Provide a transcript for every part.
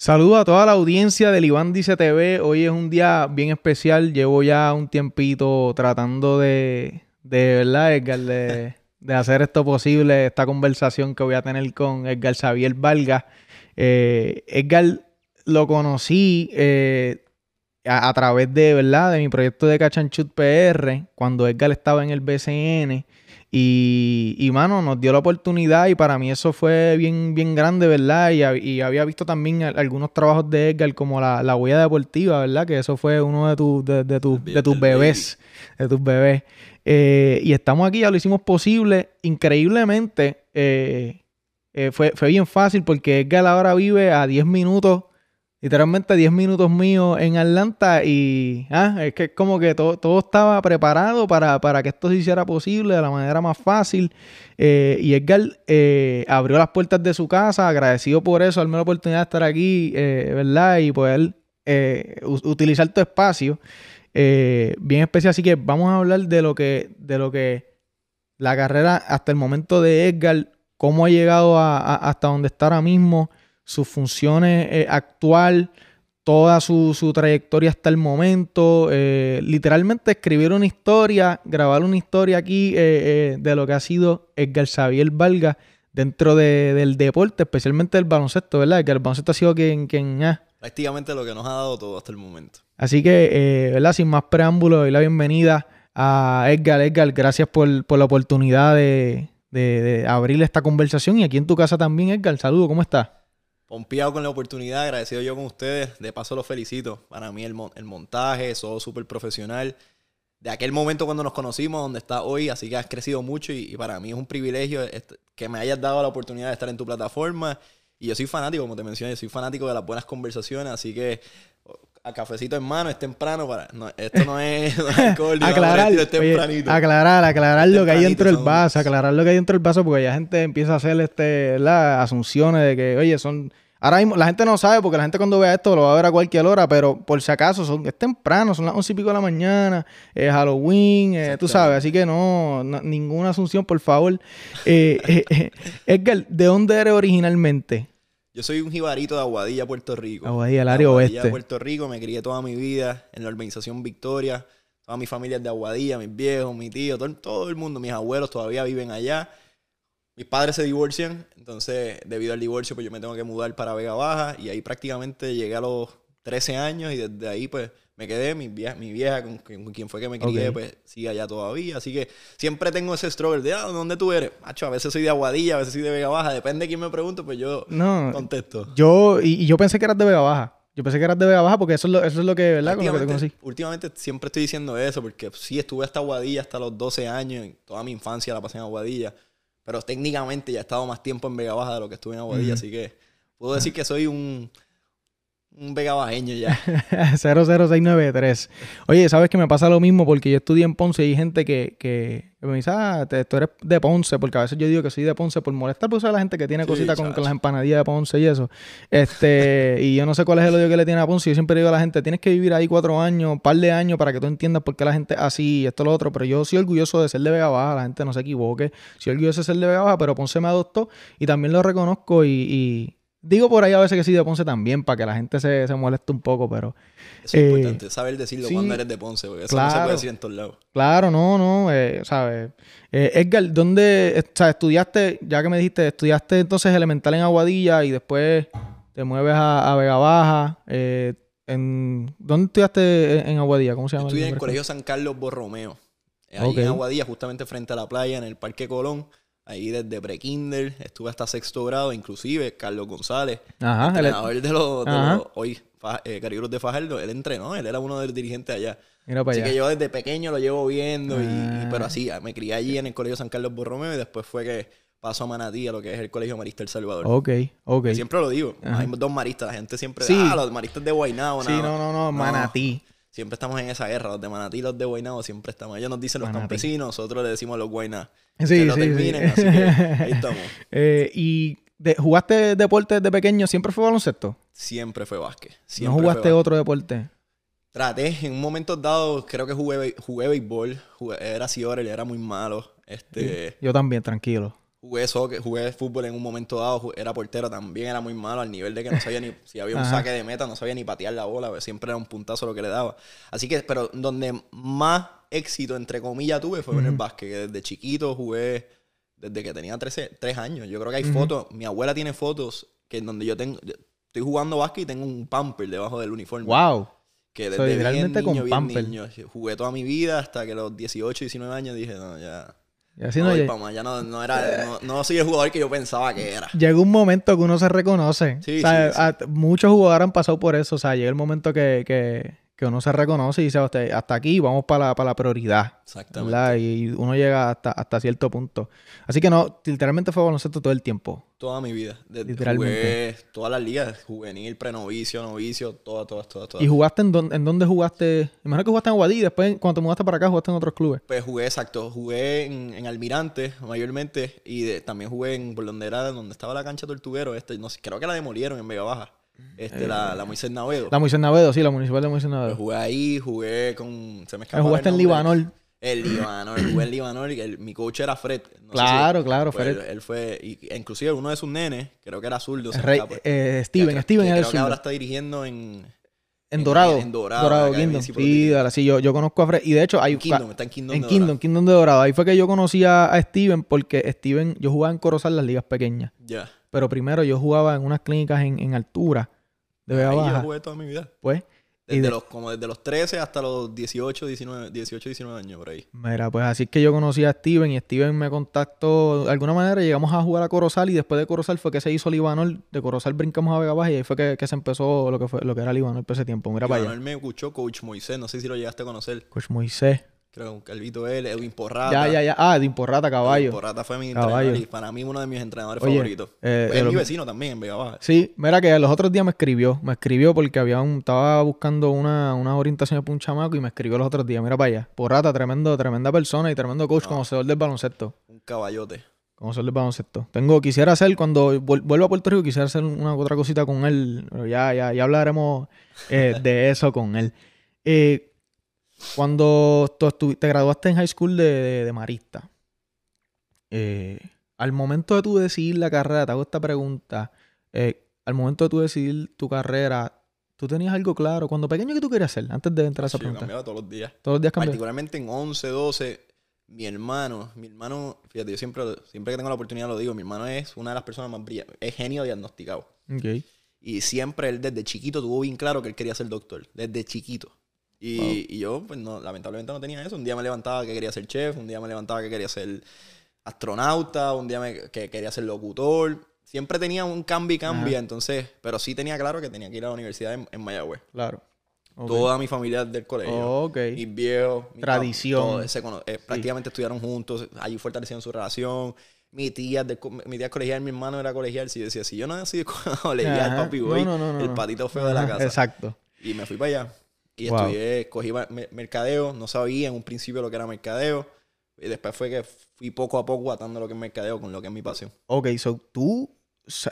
Saludos a toda la audiencia del Iván Dice TV. Hoy es un día bien especial. Llevo ya un tiempito tratando de, de verdad, Edgar, de, de hacer esto posible, esta conversación que voy a tener con Edgar Xavier Valga. Eh, Edgar lo conocí eh, a, a través de, ¿verdad? De mi proyecto de Cachanchut PR, cuando Edgar estaba en el BCN. Y, y, mano, nos dio la oportunidad y para mí eso fue bien, bien grande, ¿verdad? Y, y había visto también algunos trabajos de Edgar como la, la huella deportiva, ¿verdad? Que eso fue uno de, tu, de, de, tu, de tus bebés, de tus bebés. Eh, y estamos aquí, ya lo hicimos posible. Increíblemente, eh, eh, fue, fue bien fácil porque Edgar ahora vive a 10 minutos literalmente 10 minutos míos en Atlanta y ah, es que como que todo, todo estaba preparado para, para, que esto se hiciera posible de la manera más fácil. Eh, y Edgar eh, abrió las puertas de su casa, agradecido por eso, darme la oportunidad de estar aquí, eh, ¿verdad? Y poder utilizar tu espacio. bien especial, así que vamos a hablar de lo que, de lo que la carrera hasta el momento de Edgar, cómo ha llegado a, a, hasta donde está ahora mismo sus funciones eh, actual, toda su, su, trayectoria hasta el momento. Eh, literalmente escribir una historia, grabar una historia aquí eh, de lo que ha sido Edgar Xavier Valga dentro de, del deporte, especialmente del baloncesto, ¿verdad? Que el baloncesto ha sido quien... quien ah. Prácticamente lo que nos ha dado todo hasta el momento. Así que, ¿verdad? Sin más preámbulos, doy la bienvenida a Edgar. Edgar, gracias por, por la oportunidad de, de, de abrir esta conversación y aquí en tu casa también, Edgar. Saludos, ¿cómo estás? Pompeado con la oportunidad, agradecido yo con ustedes. De paso los felicito. Para mí el, el montaje, todo súper profesional. De aquel momento cuando nos conocimos, donde está hoy, así que has crecido mucho y, y para mí es un privilegio que me hayas dado la oportunidad de estar en tu plataforma. Y yo soy fanático, como te mencioné, soy fanático de las buenas conversaciones, así que a cafecito en mano, es temprano para. No, esto no es, no es alcohol, aclarar, es tempranito. Oye, aclarar, aclarar lo que hay dentro del vaso, aclarar lo que hay dentro del vaso, porque ya gente empieza a hacer este, las asunciones de que, oye, son. Ahora mismo la gente no sabe porque la gente cuando vea esto lo va a ver a cualquier hora, pero por si acaso son, es temprano, son las once y pico de la mañana, es Halloween, eh, tú sabes, así que no, no, ninguna asunción, por favor. eh, eh, Edgar, ¿de dónde eres originalmente? Yo soy un jibarito de Aguadilla, Puerto Rico. Aguadilla, el área oeste. Aguadilla, Puerto Rico. Me crié toda mi vida en la urbanización Victoria. Toda mi familia es de Aguadilla, mis viejos, mi tío, todo, todo, el mundo. Mis abuelos todavía viven allá. Mis padres se divorcian. Entonces, debido al divorcio, pues yo me tengo que mudar para Vega Baja. Y ahí prácticamente llegué a los 13 años. Y desde ahí, pues, me quedé. Mi vieja, mi vieja con, con quien fue que me crié, okay. pues, sigue allá todavía. Así que siempre tengo ese struggle de, ah, ¿dónde tú eres? Macho, a veces soy de Aguadilla, a veces soy de Vega Baja. Depende de quién me pregunte, pues yo no, contesto. Yo, y, y, yo pensé que eras de Vega Baja. Yo pensé que eras de Vega Baja porque eso es lo, eso es lo que, ¿verdad? Con lo que te conocí. Últimamente siempre estoy diciendo eso porque sí, estuve hasta Aguadilla hasta los 12 años. Toda mi infancia la pasé en Aguadilla. Pero técnicamente ya he estado más tiempo en Vega Baja de lo que estuve en Aguadilla. Así que puedo decir que soy un un vegabajeño ya. 00693. Oye, ¿sabes que me pasa lo mismo? Porque yo estudié en Ponce y hay gente que, que, me dice, ah, tú eres de Ponce, porque a veces yo digo que soy de Ponce por molestar, pues a la gente que tiene sí, cositas con, con, las empanadillas de Ponce y eso. Este, y yo no sé cuál es el odio que le tiene a Ponce. Yo siempre digo a la gente, tienes que vivir ahí cuatro años, un par de años para que tú entiendas por qué la gente así y esto lo otro. Pero yo soy orgulloso de ser de Vega Baja, la gente no se equivoque. Soy orgulloso de ser de Vega Baja, pero Ponce me adoptó y también lo reconozco y, y Digo por ahí a veces que sí de Ponce también, para que la gente se, se moleste un poco, pero... Eso es eh, importante, saber decirlo sí, cuando eres de Ponce, porque eso claro, no se puede decir en todos lados. Claro, no, no, eh, ¿sabes? Eh, Edgar, ¿dónde, o sea, estudiaste, ya que me dijiste, estudiaste entonces elemental en Aguadilla y después te mueves a, a Vega Baja? Eh, en, ¿Dónde estudiaste en Aguadilla? ¿Cómo se llama? Estudié en el Colegio San Carlos Borromeo, ahí okay. en Aguadilla, justamente frente a la playa, en el Parque Colón. Ahí desde pre-kinder, estuve hasta sexto grado, inclusive Carlos González, Ajá, entrenador el... de los, de los hoy eh, de Fajardo, él entrenó, él era uno de los dirigentes allá. Mira para así allá. que yo desde pequeño lo llevo viendo, ah. y, y, pero así, me crié allí en el Colegio San Carlos Borromeo y después fue que pasó a Manatí, a lo que es el Colegio Marista El Salvador. Ok, ok. Siempre lo digo, Ajá. hay dos maristas, la gente siempre, sí. ah, los maristas de Guaynabo. Sí, no, no, no, Manatí. No. Siempre estamos en esa guerra, los de Manatí y los de Guaynabo siempre estamos. Ellos nos dicen los Manatí. campesinos, nosotros le decimos los Guayná. Sí, que lo terminen, sí. así que ahí estamos. eh, ¿Y de, jugaste deporte desde pequeño? ¿Siempre fue baloncesto? Siempre fue básquet. ¿No Siempre jugaste otro deporte? Traté, en un momento dado, creo que jugué, jugué béisbol. Jugué, era Ciorel, era muy malo. Este... Yo también, tranquilo. Jugué soccer, jugué fútbol en un momento dado, era portero, también era muy malo al nivel de que no sabía ni si había un Ajá. saque de meta, no sabía ni patear la bola, pues, siempre era un puntazo lo que le daba. Así que, pero donde más éxito, entre comillas, tuve fue en el básquet, que desde chiquito jugué, desde que tenía 13, 3 años. Yo creo que hay fotos, mi abuela tiene fotos que en donde yo tengo, estoy jugando básquet y tengo un pamper debajo del uniforme. Wow. Que desde literalmente bien con niño, bien pamper. niño, jugué toda mi vida hasta que a los 18, 19 años dije, no, ya... Y así no ya no, no era, no, no soy el jugador que yo pensaba que era. llega un momento que uno se reconoce. Sí, O sea, sí, sí. a- muchos jugadores han pasado por eso. O sea, llega el momento que, que, que uno se reconoce y dice, "Hasta- aquí vamos para la, para la prioridad. Exactamente. ¿verdad? Y uno llega hasta, hasta cierto punto. Así que no, literalmente fue baloncesto todo el tiempo. Toda mi vida. Desde- Literalmente. Jugué todas las ligas, juvenil, prenovicio, novicio, todas, todas, todas, todas. ¿Y jugaste en, dónde- en dónde jugaste? Imagino que jugaste en Aguadí y después cuando te mudaste para acá jugaste en otros clubes. Pues jugué, exacto, jugué en, en Almirante mayormente y de- también jugué en por donde era, donde estaba la cancha Tortuguero, este, no sé, creo que la demolieron en Vega Baja, este, la, la Moisés Navedo. Eh, La Moisés Navedo, sí, la municipal de Moisés Pues Navedo. jugué ahí, jugué con... Se me Eh, escapa jugaste el en. Libanor. El Libanor, jugué en Libanor y el- mi coach era Fred. no Claro, si- claro, pues, Fred. Él, él fue, y, e inclusive uno de sus nenes, creo que era zurdo. Rey- eh, Steven, Steven que es el creo que ahora está dirigiendo en... En en- Dorado. en Dorado, Dorado, Kingdom. Sí, ahora sí, yo, yo conozco a Fred. Y de hecho, hay En Kingdom, está en Kingdom En de Kingdom, Dorado. Kingdom de Dorado. Ahí fue que yo conocía a Steven porque Steven, yo jugaba en Corozal las ligas pequeñas. Ya. Pero primero yo jugaba en unas clínicas en, en altura de Vega Ahí yo Baja. jugué toda mi vida. Pues, y Desde de- los, como desde los 13 hasta los 18, 19, 18, 19 años por ahí. mira, pues así es que yo conocí a Steven y Steven me contactó. De alguna manera llegamos a jugar a Corozal y después de Corozal fue que se hizo Libanor. De Corozal brincamos a Vega Baja y ahí fue que, que se empezó lo que fue lo que era Libanor por ese tiempo. Mira para allá. Me escuchó Coach Moisés, no sé si lo llegaste a conocer. Coach Moisés. Creo que Calvito él, Edwin Porrata. Ya, ya, ya. Ah, de Porrata, Edwin caballo. Porrata fue mi Caballo. entrenador y para mí uno de mis entrenadores Oye, favoritos. eh, es mi vecino también en Vega Baja. Sí, mira que los otros días me escribió, me escribió porque había un, estaba buscando una, una orientación para un chamaco y me escribió los otros días, mira para allá, Porrata, tremendo, tremenda persona y tremendo coach Ah. conocedor del baloncesto, Un caballote. conocedor del baloncesto. Tengo, quisiera hacer, cuando vuel- vuelva a Puerto Rico, quisiera hacer una otra cosita con él, pero ya, ya, ya hablaremos eh, de eso con él. Eh, cuando tú te graduaste en high school de, de- de marista, eh, al momento de tú decidir la carrera, te hago esta pregunta, eh, al momento de tú decidir tu carrera, ¿tú tenías algo claro? Cuando pequeño, ¿qué tú querías hacer? Antes de entrar a esa Sí, yo pregunta. cambiaba todos los días. Todos los días cambias. Particularmente en 11, 12, mi hermano, mi hermano, fíjate, yo siempre, siempre que tengo la oportunidad lo digo, mi hermano es una de las personas más brillantes, es genio diagnosticado. Ok. Y siempre él desde chiquito tuvo bien claro que él quería ser doctor, desde chiquito. Y, Wow. y yo, pues no, lamentablemente no tenía eso. Un día me levantaba que quería ser chef, un día me levantaba que quería ser astronauta, un día me- que quería ser locutor. Siempre tenía un cambio y cambio, Ajá. entonces, pero sí tenía claro que tenía que ir a la universidad en, en Mayagüez. Claro. Toda mi familia del colegio. Ok. Mis viejos. mi Tradición. papá, eh, prácticamente estudiaron juntos. Allí fortalecieron su relación. Mi tía, de, mi tía colegial, mi hermano era colegial. Si yo decía, si yo no nací de colegial, papi, No, voy. no, no, no, el patito feo de la casa. Exacto. Y me fui para allá. Y Wow. estudié, me- mercadeo. No sabía en un principio lo que era mercadeo. Y después fue que fui poco a poco atando lo que es mercadeo con lo que es mi pasión. Ok, so tú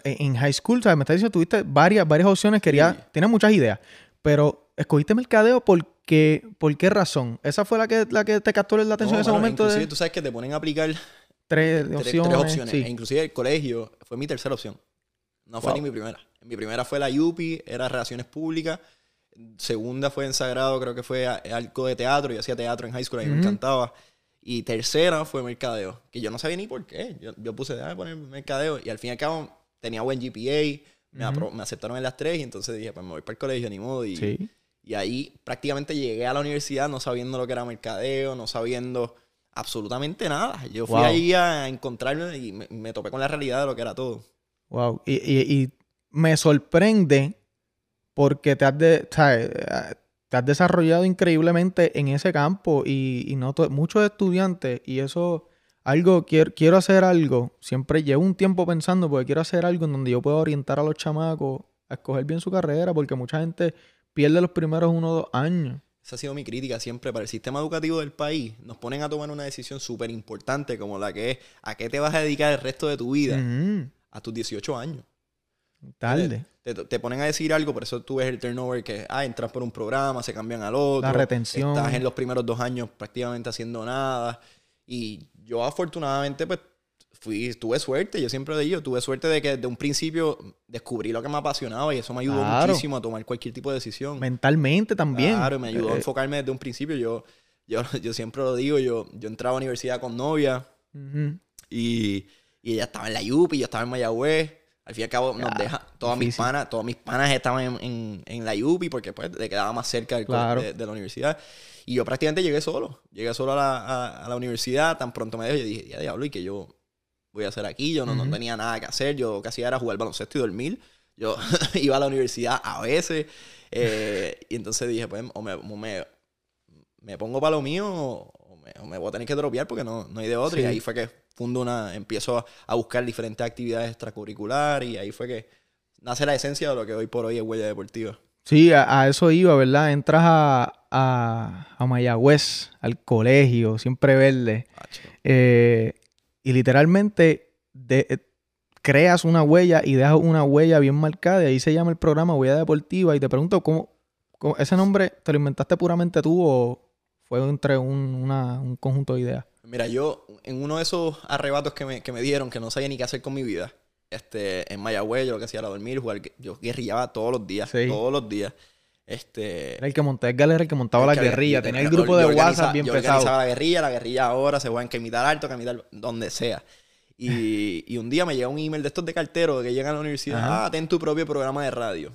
en high school, ¿sabes? Me estás diciendo tuviste varias, varias opciones, querías, Sí. tienes muchas ideas, pero escogiste mercadeo porque, ¿por qué razón? ¿Esa fue la que, la que te captó la atención No, en ese mano, momento inclusive de tú sabes que te ponen a aplicar tres, tres, opciones? tres opciones. Sí. E inclusive el colegio fue mi tercera opción. No fue Wow. ni mi primera. Mi primera fue la UPI, era Relaciones Públicas. Segunda fue en Sagrado, creo que fue algo de teatro. Yo hacía teatro en high school, a mí me Ujú. encantaba. Y tercera fue Mercadeo, que yo no sabía ni por qué. Yo, yo puse, déjame poner Mercadeo. Y al fin y al cabo tenía buen GPA, me, apro- me aceptaron en las tres. Y entonces dije, pues me voy para el colegio, ni modo. Y, Sí. y ahí prácticamente llegué a la universidad no sabiendo lo que era mercadeo, no sabiendo absolutamente nada. Yo fui Wow. ahí a encontrarme y me, me topé con la realidad de lo que era todo. Wow. Y, y- y me sorprende porque te has, de- ¿sabes? te has desarrollado increíblemente en ese campo y, y no muchos estudiantes y eso algo quiero, quiero hacer algo siempre llevo un tiempo pensando porque quiero hacer algo en donde yo pueda orientar a los chamacos a escoger bien su carrera porque mucha gente pierde los primeros uno o dos años Esa ha sido mi crítica siempre para el sistema educativo del país. Nos ponen a tomar una decisión súper importante como la que es a qué te vas a dedicar el resto de tu vida a tus 18 años. Tarde Te, te ponen a decir algo, por eso tú ves el turnover que, ah, entras por un programa, se cambian al otro. La retención. Estás en los primeros dos años prácticamente haciendo nada. Y yo afortunadamente, pues, fui, tuve suerte, yo siempre digo, tuve suerte de que desde un principio descubrí lo que me apasionaba y eso me ayudó Claro. muchísimo a tomar cualquier tipo de decisión. Mentalmente también. Claro, me ayudó a Eh, enfocarme desde un principio. Yo, yo, yo siempre lo digo, yo, yo entraba a la universidad con novia ujú. y, y ella estaba en la Yupi, yo estaba en Mayagüez. Al fin y al cabo nos deja, todas mis panas, todas mis panas estaban en, en, en la Yupi porque pues le quedaba más cerca Claro. de, de la universidad. Y yo prácticamente llegué solo. Llegué solo a la, a, a la universidad, tan pronto me dejé, yo dije, ya diablo, ¿y que yo voy a hacer aquí? Yo no, no Ujú. tenía nada que hacer, yo casi era jugar baloncesto y dormir. Yo iba a la universidad a veces. eh, y entonces dije, pues, o me, o me, me pongo para lo mío o me, o me voy a tener que dropear porque no, no hay de otra. Sí. Y ahí fue que fundo una, empiezo a, a buscar diferentes actividades extracurriculares y ahí fue que nace la esencia de lo que hoy por hoy es huella deportiva. Sí, a, a eso iba, ¿verdad? Entras a, a, a Mayagüez, al colegio, siempre verde. Eh, y literalmente de- eh, creas una huella y dejas una huella bien marcada. Y ahí se llama el programa Huella Deportiva. Y te pregunto, ¿cómo, cómo- ese nombre te lo inventaste puramente tú o fue entre un, una- un conjunto de ideas? Mira, yo en uno de esos arrebatos que me, que me dieron, que no sabía ni qué hacer con mi vida, este, en Mayagüez, yo lo que hacía era dormir, jugar, yo guerrillaba todos los días, Sí. todos los días. Este, Era el que montaba, Edgar era el que montaba El la que- guerrilla. yo Tenía el yo grupo de organiza- WhatsApp bien yo pesado. organizaba la guerrilla, la guerrilla ahora se juega en Camitar Alto, Camitar donde sea. Y, y un día me llega un email de estos de cartero que llegan a la universidad, Ajá. ah, ten tu propio programa de radio.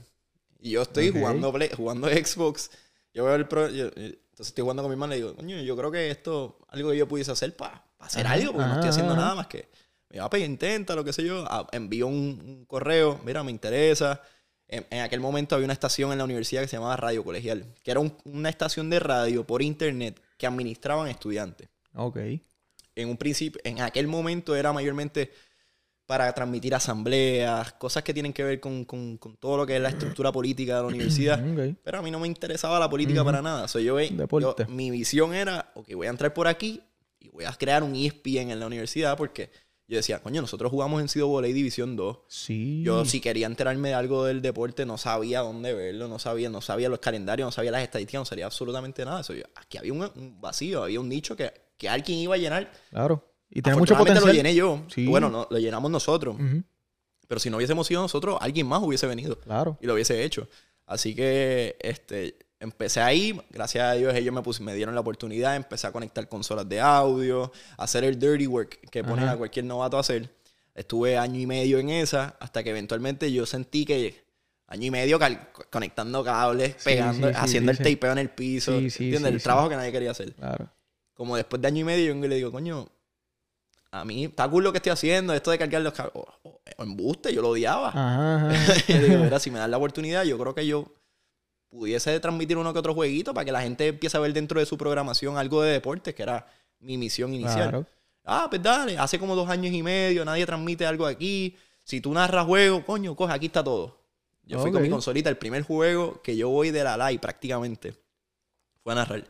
Y yo estoy Ok. jugando, Play- jugando Xbox, yo veo el pro, yo- yo- entonces estoy jugando con mi hermano y le digo, coño, yo creo que esto, algo que yo pudiese hacer para hacer Ajá, algo, porque no estoy haciendo ajá. nada más que, me va a pedir, intenta, lo que sé yo, Ah, envío un, un correo, mira, me interesa. En, en aquel momento había una estación en la universidad que se llamaba Radio Colegial, que era un- una estación de radio por internet que administraban estudiantes. Ok. En un principio, en aquel momento era mayormente para transmitir asambleas, cosas que tienen que ver con, con- con todo lo que es la estructura política de la universidad. Pero a mí no me interesaba la política para nada. So, yo, mi visión era, ok, voy a entrar por aquí y voy a crear un ESPN en la universidad porque yo decía, coño, nosotros jugamos en Sido Voley División 2. Sí. Yo si quería enterarme de algo del deporte no sabía dónde verlo, no sabía, no sabía los calendarios, no sabía las estadísticas, no sabía absolutamente nada. Eso yo- aquí había un, un vacío, había un nicho que, que alguien iba a llenar. Claro. Y tiene mucho potencial. lo llené yo. Sí. Bueno, no, lo llenamos nosotros. Ujú, Pero si no hubiésemos sido nosotros, alguien más hubiese venido Claro. y lo hubiese hecho. Así que este, empecé ahí, gracias a Dios ellos me, pus- me dieron la oportunidad, empecé a conectar consolas de audio, a hacer el dirty work que ponen Ajá. a cualquier novato a hacer. Estuve año y medio en esa, hasta que eventualmente yo sentí que año y medio conectando cables, Sí, pegando, sí, haciendo el tapeo en el piso, ¿entiendes? el trabajo que nadie quería hacer. Claro. Como después de año y medio yo le digo, coño, a mí está cool lo que estoy haciendo, esto de cargar los cables, o, o- o embuste, yo lo odiaba. Ajá, ajá. Y digo, mira, si me dan la oportunidad, yo creo que yo pudiese transmitir uno que otro jueguito para que la gente empiece a ver dentro de su programación algo de deportes, que era mi misión inicial. Claro. Ah, pues dale, hace como dos años y medio, nadie transmite algo aquí. Si tú narras juego, coño, coge, aquí está todo. Yo fui con mi consolita, el primer juego que yo voy de la live prácticamente fue a narrar.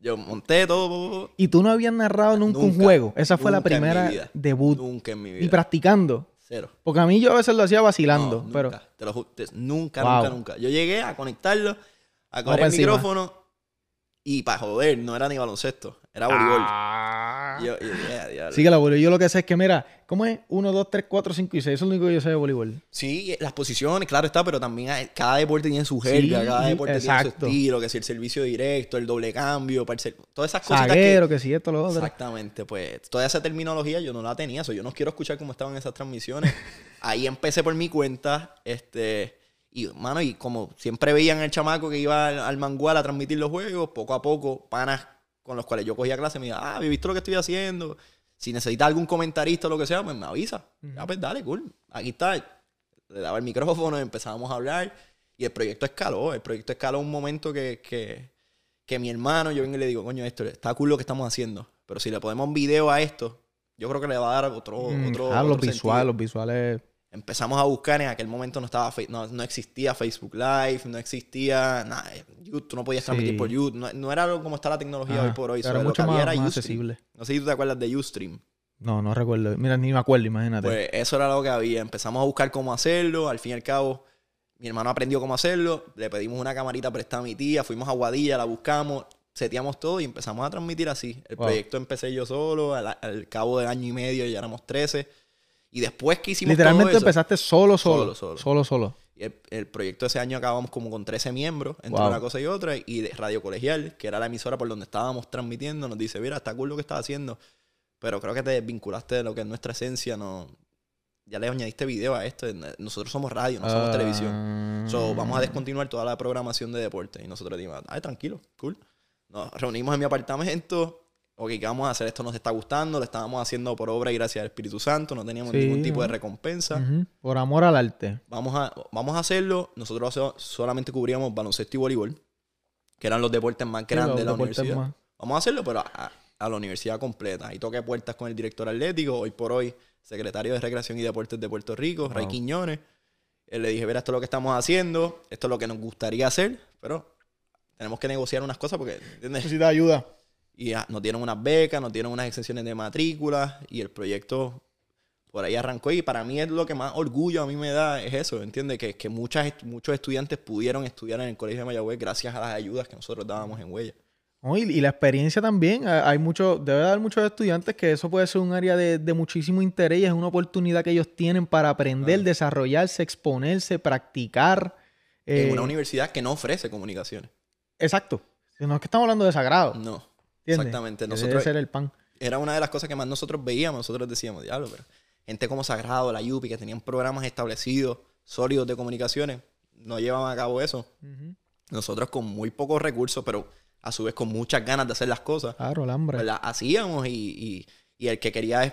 Yo monté todo, Y tú no habías narrado nunca, un Nunca, juego. Esa fue la nunca primera vida. debut. nunca en mi Y vida. practicando. Cero. Porque a mí yo a veces lo hacía vacilando. No, pero nunca, te lo te- nunca, Wow. nunca, nunca. Yo llegué a conectarlo, a coger el encima. micrófono y para joder, no era ni baloncesto, era voleibol. Ah. Yo, yo, yeah. Sí que la voleibol. Yo lo que sé es que, mira, ¿cómo es? 1, 2, 3, 4, 5 y 6. Eso es lo único que yo sé de voleibol. Sí, las posiciones, claro está, pero también hay- cada deporte tiene su jerga, Sí, cada deporte tiene su estilo, que si el servicio directo, el doble cambio, para el ser- todas esas cosas Zaguero, que sí, esto, lo que... otro. Exactamente, pues toda esa terminología yo no la tenía, eso yo no quiero escuchar cómo estaban esas transmisiones. Ahí empecé por mi cuenta, este... Y, mano, y como siempre veían el chamaco que iba al, al mangual a transmitir los juegos, poco a poco, panas con los cuales yo cogía clase me decían, ah, ¿has visto lo que estoy haciendo? Si necesitas algún comentarista o lo que sea, pues me avisa. Ya, pues dale, cool. Aquí está. Le daba el micrófono, empezábamos a hablar y el proyecto escaló. El proyecto escaló un momento que, que, que mi hermano, yo vengo y le digo, coño, esto está cool lo que estamos haciendo, pero si le ponemos un video a esto, yo creo que le va a dar otro, Mm, otro, ah, los visuales, los visuales. Empezamos a buscar, en aquel momento no estaba no, no existía Facebook Live, no existía nada, YouTube, no podías transmitir Sí. por YouTube, no, no era como está la tecnología Ajá, hoy por hoy, era lo mucho había más, era más accesible. No sé si tú te acuerdas de Ustream. No, no recuerdo. Mira, ni me acuerdo, imagínate. Pues eso era lo que había. Empezamos a buscar cómo hacerlo. Al fin y al cabo, mi hermano aprendió cómo hacerlo. Le pedimos una camarita prestada a mi tía. Fuimos a Guadilla, la buscamos. seteamos todo y empezamos a transmitir así. El Wow. proyecto empecé yo solo, al, al cabo de año y medio ya éramos 13. Y después que hicimos Literalmente todo eso, empezaste solo, solo. Solo, solo. Solo, solo. y el, el proyecto ese año acabamos como con 13 miembros, entre Wow. una cosa y otra, y de Radio Colegial, que era la emisora por donde estábamos transmitiendo, nos dice, mira, está cool lo que estás haciendo, pero creo que te desvinculaste de lo que es nuestra esencia, no... Ya le añadiste video a esto, nosotros somos radio, no somos Ah. televisión. So, vamos a descontinuar toda la programación de deporte. Y nosotros dijimos, ay, tranquilo, cool. Nos reunimos en mi apartamento. Ok, ¿qué vamos a hacer? Esto nos está gustando, lo estábamos haciendo por obra y gracias al Espíritu Santo, no teníamos Sí, ningún tipo de recompensa. Por amor al arte. Vamos a, vamos a hacerlo. Nosotros so- solamente cubríamos baloncesto y voleibol, que eran los deportes más grandes de la universidad. más- Vamos a hacerlo, pero a, a la universidad completa. Ahí toqué puertas con el director atlético, hoy por hoy, secretario de Recreación y Deportes de Puerto Rico, Ray. Quiñones. Él le dije, mira, esto es lo que estamos haciendo, esto es lo que nos gustaría hacer, pero tenemos que negociar unas cosas porque, ¿entiendes? Necesita ayuda. Y ya, nos dieron unas becas, nos dieron unas exenciones de matrícula y el proyecto por ahí arrancó. Y para mí es lo que más orgullo a mí me da es eso, ¿entiendes? Que, que muchas, muchos estudiantes pudieron estudiar en el Colegio de Mayagüez gracias a las ayudas que nosotros dábamos en Huella. No, y, y la experiencia también. ha- Hay mucho, debe haber muchos estudiantes que eso puede ser un área de, de muchísimo interés y es una oportunidad que ellos tienen para aprender, desarrollarse, exponerse, practicar. en eh, una universidad que no ofrece comunicaciones. Exacto. No es que estamos hablando de sagrado. No, ¿entiendes? exactamente. Nosotros, ser el pan. era una de las cosas que más nosotros veíamos. Nosotros decíamos, diablo, pero gente como Sagrado, la Yupi, que tenían programas establecidos, sólidos de comunicaciones, no llevaban a cabo eso. Nosotros con muy pocos recursos, pero a su vez con muchas ganas de hacer las cosas, Claro, el hambre. pues las hacíamos y, y- y el que quería es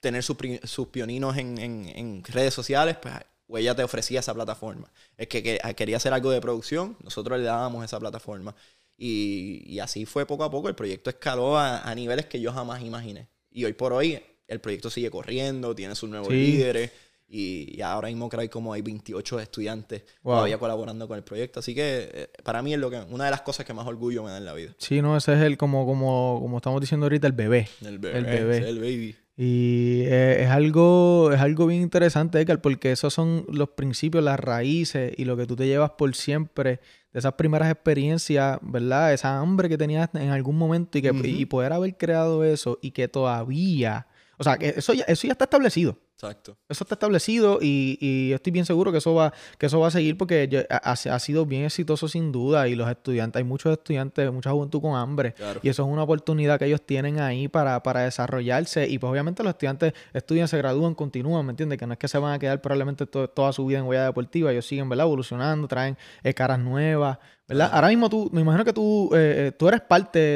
tener sus, sus pioninos en, en- en redes sociales, pues Huella te ofrecía esa plataforma. El que, que- quería hacer algo de producción, nosotros le dábamos esa plataforma. Y, y así fue poco a poco, el proyecto escaló a, a niveles que yo jamás imaginé. Y hoy por hoy el proyecto sigue corriendo, tiene sus nuevos Sí. líderes. Y, y ahora mismo creo que hay como hay 28 estudiantes Wow. todavía colaborando con el proyecto. Así que eh, para mí es lo que, una de las cosas que más orgullo me da en la vida. Sí, no, ese es el, como, como, como estamos diciendo ahorita, el bebé. El bebé. El bebé. El baby. Y eh, es algo, es algo bien interesante, Edgar, porque esos son los principios, las raíces y lo que tú te llevas por siempre de esas primeras experiencias, ¿verdad? Esa hambre que tenías en algún momento y que y poder haber creado eso y que todavía, o sea, que eso ya, eso ya está establecido. Exacto. Eso está establecido y, y yo estoy bien seguro que eso va, que eso va a seguir porque yo- ha, ha- ha sido bien exitoso sin duda y los estudiantes, hay muchos estudiantes, mucha juventud con hambre Claro. y eso es una oportunidad que ellos tienen ahí para, para desarrollarse y pues obviamente los estudiantes estudian, se gradúan, continúan, ¿me entiendes? Que no es que se van a quedar probablemente to- toda su vida en huella deportiva, ellos siguen, ¿verdad? Evolucionando, traen eh, caras nuevas, ¿verdad? Ahora mismo tú, me imagino que tú, eh, eh, tú eres parte de,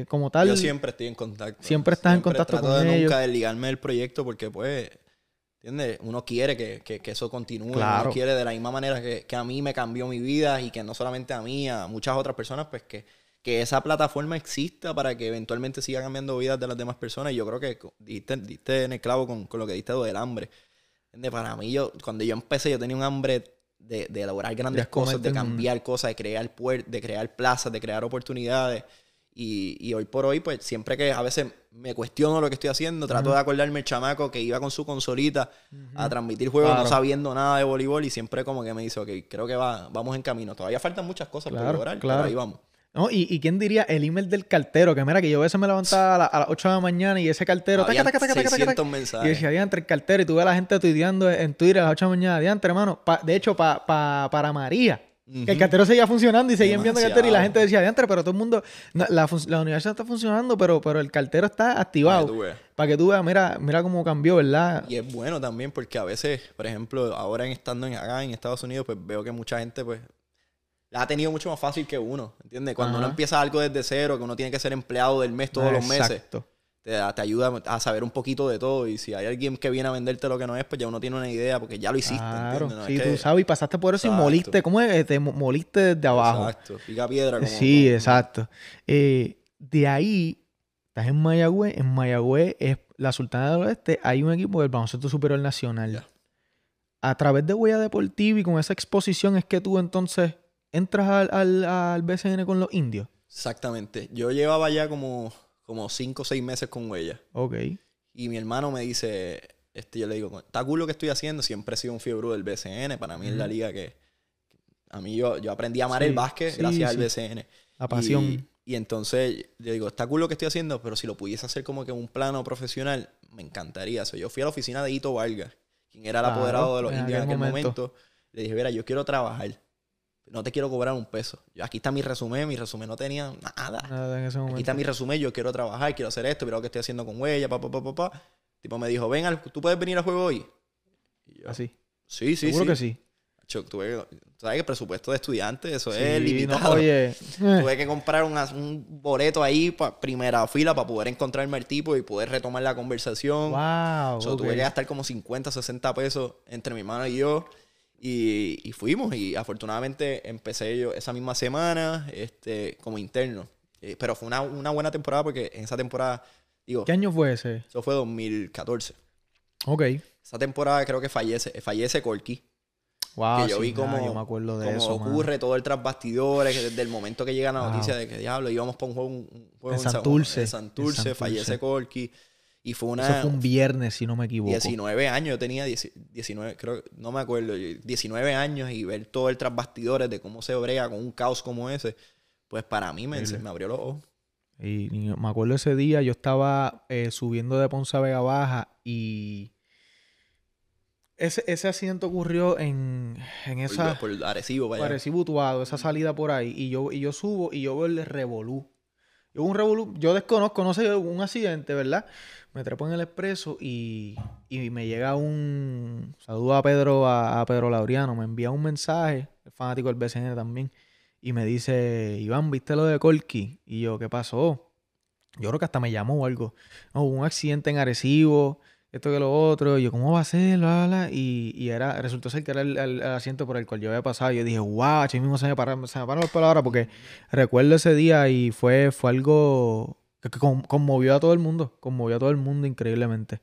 de- como tal. Yo siempre estoy en contacto. Siempre estás en contacto trato con de ellos. nunca desligarme del proyecto porque, pues, ¿entiendes? Uno quiere que, que- que eso continúe. Claro. Uno quiere de la misma manera que, que a mí me cambió mi vida y que no solamente a mí, a muchas otras personas, pues que, que esa plataforma exista para que eventualmente siga cambiando vidas de las demás personas. Y yo creo que diste, diste en el clavo con, con lo que diste del hambre. ¿Entiendes? Para mí, yo, cuando yo empecé, yo tenía un hambre de, de elaborar grandes De cosas, de cambiar cosas, de crear puer- de crear plazas, de crear oportunidades. Y, y hoy por hoy, pues siempre que a veces me cuestiono lo que estoy haciendo, trato de acordarme el chamaco que iba con su consolita a transmitir juegos Claro. no sabiendo nada de voleibol y siempre como que me dice, ok, creo que va, vamos en camino. Todavía faltan muchas cosas por Claro, lograr, claro. pero ahí vamos. ¿No? ¿Y, y quién diría el email del cartero? Que mira, que yo a veces me levantaba a, la- a las 8 de la mañana y ese cartero... taca, taca, taca, taca, taca, 600 taca, mensajes. Y decía, diantre, el cartero. Y tú ves a la gente tuiteando en Twitter a las 8 de la mañana. Diantre, hermano. pa- de hecho, pa- pa- para María. Que el cartero seguía funcionando y seguía enviando cartero. Y la Demasiado. gente decía, diantre, pero todo el mundo... no, la, la universidad está funcionando, pero, pero el cartero está activado. Para que tú veas, mira, mira cómo cambió, ¿verdad? Y es bueno también porque a veces, por ejemplo, ahora en estando en, acá en Estados Unidos, pues veo que mucha gente pues la ha tenido mucho más fácil que uno, ¿entiendes? Cuando uno empieza algo desde cero, que uno tiene que ser empleado del mes todos los meses, te, te ayuda a saber un poquito de todo. Y si hay alguien que viene a venderte lo que no es, pues ya uno tiene una idea porque ya lo hiciste, Claro, ¿entiendes? No sí, es que- tú sabes, y pasaste por eso y moliste. ¿Cómo es? Te mo- moliste desde abajo. Exacto, pica piedra. Como, Sí, como- exacto. Eh, de ahí, estás en Mayagüez. En Mayagüez es la Sultana del Oeste. Hay un equipo del Baloncesto Superior Nacional. A través de Huella Deportiva y con esa exposición es que tú entonces entras al, al, al BCN con los indios. Exactamente. Yo llevaba ya como, como cinco o seis meses con huella. Ok. Y mi hermano me dice, este, yo le digo, está cool lo que estoy haciendo, siempre he sido un fiebre del BCN, para mí es la liga que... A mí yo, yo aprendí a amar Sí, el básquet sí, gracias sí. al BCN. La pasión. Y, Y entonces yo digo, está cool lo que estoy haciendo, pero si lo pudiese hacer como que en un plano profesional, me encantaría. eso yo fui a la oficina de Ito Vargas, quien era el apoderado de los indios en aquel momento. Le dije, mira, yo quiero trabajar. No te quiero cobrar un peso. Yo, aquí está mi resumen. Mi resumen no tenía nada. nada en ese momento. Aquí está mi resumen. Yo quiero trabajar, quiero hacer esto. Mira lo que estoy haciendo con huella, papá, papá, papá. Tipo me dijo, ven, ¿tú puedes venir al juego hoy? Así. Sí, sí, Seguro que sí. Tuve, ¿Sabes que el presupuesto de estudiante, eso es limitado? oye. Tuve que comprar un boleto ahí para primera fila para poder encontrarme al tipo y poder retomar la conversación. Wow. Tuve que gastar como 50, 60 pesos entre mi mano y yo. Y, fuimos. Y afortunadamente empecé yo esa misma semana este, como interno. Eh, pero fue una, una buena temporada porque en esa temporada. Digo, ¿Qué año fue ese? Eso fue 2014. Ok. Esa temporada creo que fallece, fallece Corky. Wow, que yo vi cómo, me acuerdo de eso, ocurre todo el tras bastidores, desde el momento que llega la noticia de que diablo, íbamos para un juego, un juego en, Santurce. En Santurce, fallece Corky. Y fue una. Eso fue un viernes, si no me equivoco. 19 años, yo tenía 19, creo, no me acuerdo, 19 años y ver todo el tras bastidores de cómo se obrega con un caos como ese, pues para mí me, me abrió los ojos. Y, me acuerdo ese día, yo estaba eh, subiendo de Ponce a Vega Baja y ese, ese accidente ocurrió en, en esa... Por, Arecibo, vaya. Arecibo Utuado, esa salida por ahí. Y yo, y yo subo y yo veo el revolú. Yo un revolú, yo desconozco, no sé, un accidente, ¿verdad? Me trepo en el expreso y, y me llega un... Saludo a Pedro, a, Pedro Laureano, me envía un mensaje, es fanático del BCN también, y me dice, Iván, ¿viste lo de Colky? Y yo, ¿qué pasó? Yo creo que hasta me llamó o algo. hubo un accidente en Arecibo, esto que lo otro. Y yo, ¿cómo va a ser? Y, y era, resultó ser que era el, asiento por el cual yo había pasado. Yo dije, wow, mismo se me pararon, se me pararon pelos ahora porque recuerdo ese día y fue, fue algo que, conmovió a todo el mundo. Conmovió a todo el mundo increíblemente.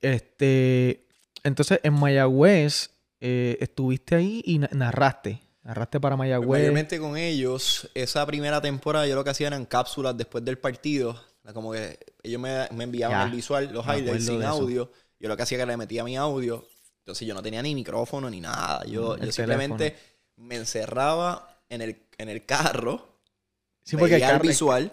Este, entonces, en Mayagüez, eh, estuviste ahí y narraste. Narraste para Mayagüez. Mayormente con ellos, esa primera temporada yo lo que hacía eran cápsulas después del partido como que ellos me, enviaban el visual, los highlights sin audio. Yo lo que hacía era que le metía mi audio. Entonces yo no tenía ni micrófono ni nada. Yo, simplemente me encerraba en el, en el carro. Veía el, visual.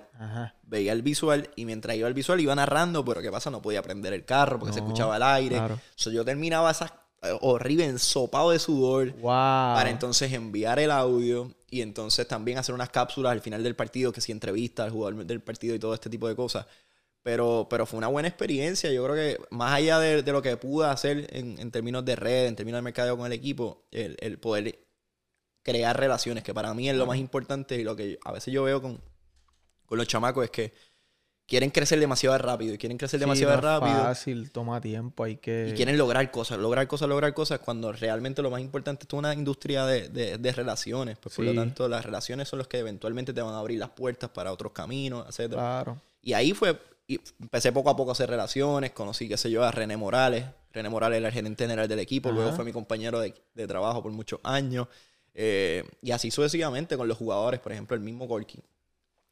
Veía el visual y mientras iba el visual iba narrando, pero ¿qué pasa? No podía prender el carro porque se escuchaba el aire. yo terminaba esas eh, horrible ensopado de sudor para entonces enviar el audio y entonces también hacer unas cápsulas al final del partido, que si entrevista al jugador del partido y todo este tipo de cosas. Pero, pero fue una buena experiencia. Yo creo que más allá de, lo que pude hacer en, términos de red, en términos de mercadeo con el equipo, el, poder crear relaciones, que para mí es lo más importante y lo que a veces yo veo con, con los chamacos es que quieren crecer demasiado rápido y quieren crecer demasiado no rápido. Es fácil, toma tiempo, hay que. Y quieren lograr cosas, lograr cosas, lograr cosas, cuando realmente lo más importante es una industria de, de, relaciones. Pues, Por lo tanto, las relaciones son las que eventualmente te van a abrir las puertas para otros caminos, etc. Claro. Y ahí fue, y empecé poco a poco a hacer relaciones, conocí, qué sé yo, a René Morales. René Morales era el gerente general del equipo, luego fue mi compañero de, trabajo por muchos años. Eh, y así sucesivamente con los jugadores, por ejemplo, el mismo Corky.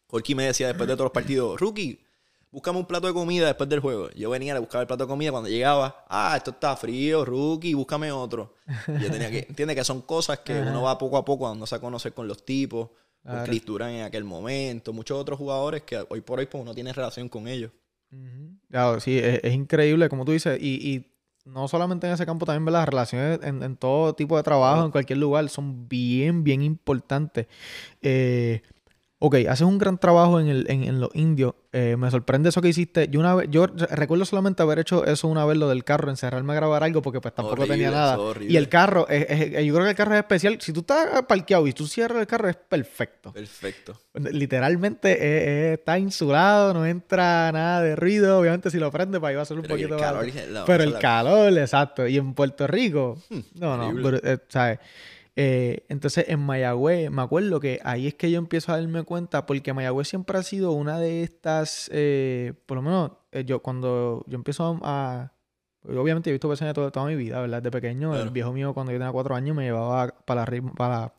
Corky me decía después de todos los partidos, Rookie, búscame un plato de comida después del juego. Yo venía, le buscar el plato de comida cuando llegaba, ah, esto está frío, rookie, búscame otro. yo tenía que, entiende que son cosas que uno va poco a poco cuando se a conocer con los tipos, con Chris en aquel momento, muchos otros jugadores que hoy por hoy pues, uno tiene relación con ellos. Claro, sí, es, increíble, como tú dices, y, no solamente en ese campo, también las relaciones en, todo tipo de trabajo, en cualquier lugar, son bien, bien importantes. Eh, ok, haces un gran trabajo en, el, en, los indios. Eh, me sorprende eso que hiciste. Yo una vez, yo recuerdo solamente haber hecho eso una vez, lo del carro, encerrarme a grabar algo porque pues tampoco tenía nada. Y el carro, yo creo que el carro es especial. Si tú estás parqueado y tú cierras el carro, es perfecto. Perfecto. Literalmente está insulado, no entra nada de ruido. Obviamente si lo prende, para pues, ir a ser un poquito más. Pero el calor, exacto. Y en Puerto Rico, hmm, no, no, pero, eh, ¿sabes? Eh, entonces en Mayagüez, me acuerdo que ahí es que yo empiezo a darme cuenta, porque Mayagüez siempre ha sido una de estas, eh, por lo menos eh, yo cuando yo empiezo a... obviamente he visto personas toda, toda mi vida, ¿verdad? De pequeño, el viejo mío cuando yo tenía cuatro años me llevaba para, para,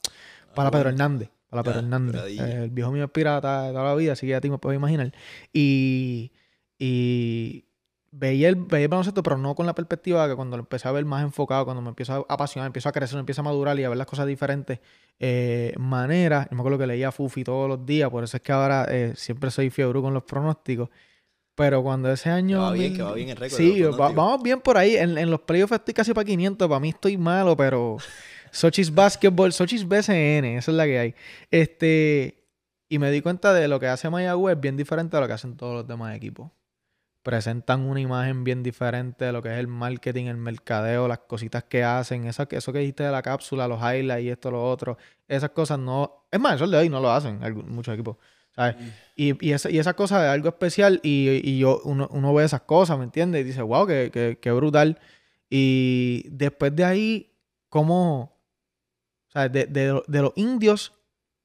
para ah, Pedro Hernández. Para Pedro Hernández. el viejo mío es pirata toda la vida, así que ya te me puedo imaginar. Y, y veía el, veía el baloncesto, pero no con la perspectiva que cuando lo empecé a ver más enfocado, cuando me empiezo a apasionar, empiezo a crecer, empiezo a madurar y a ver las cosas de diferentes eh, maneras. Yo me acuerdo que leía Fufi todos los días, por eso es que ahora eh, siempre soy fiebre con los pronósticos. Pero cuando ese año. Que va bien, que va bien el récord. Sí, va- vamos bien por ahí. En, en los playoffs estoy casi para 500. Para mí estoy malo, pero. Sochi's Basketball, Sochi's BCN, esa es la que hay. Este. Y me di cuenta de lo que hace Mayagüez bien diferente a lo que hacen todos los demás equipos. Presentan una imagen bien diferente de lo que es el marketing, el mercadeo, las cositas que hacen, esa, eso que dijiste de la cápsula, los highlights y esto, lo otro. Esas cosas no. Es más, eso el de hoy no lo hacen muchos equipos. ¿sabes? Y, y, esa, y esa cosa es algo especial y, y yo, uno, uno ve esas cosas, ¿me entiendes? Y dice, wow, qué, qué, qué brutal. Y después de ahí, ¿cómo? Sea, de, de, de los indios,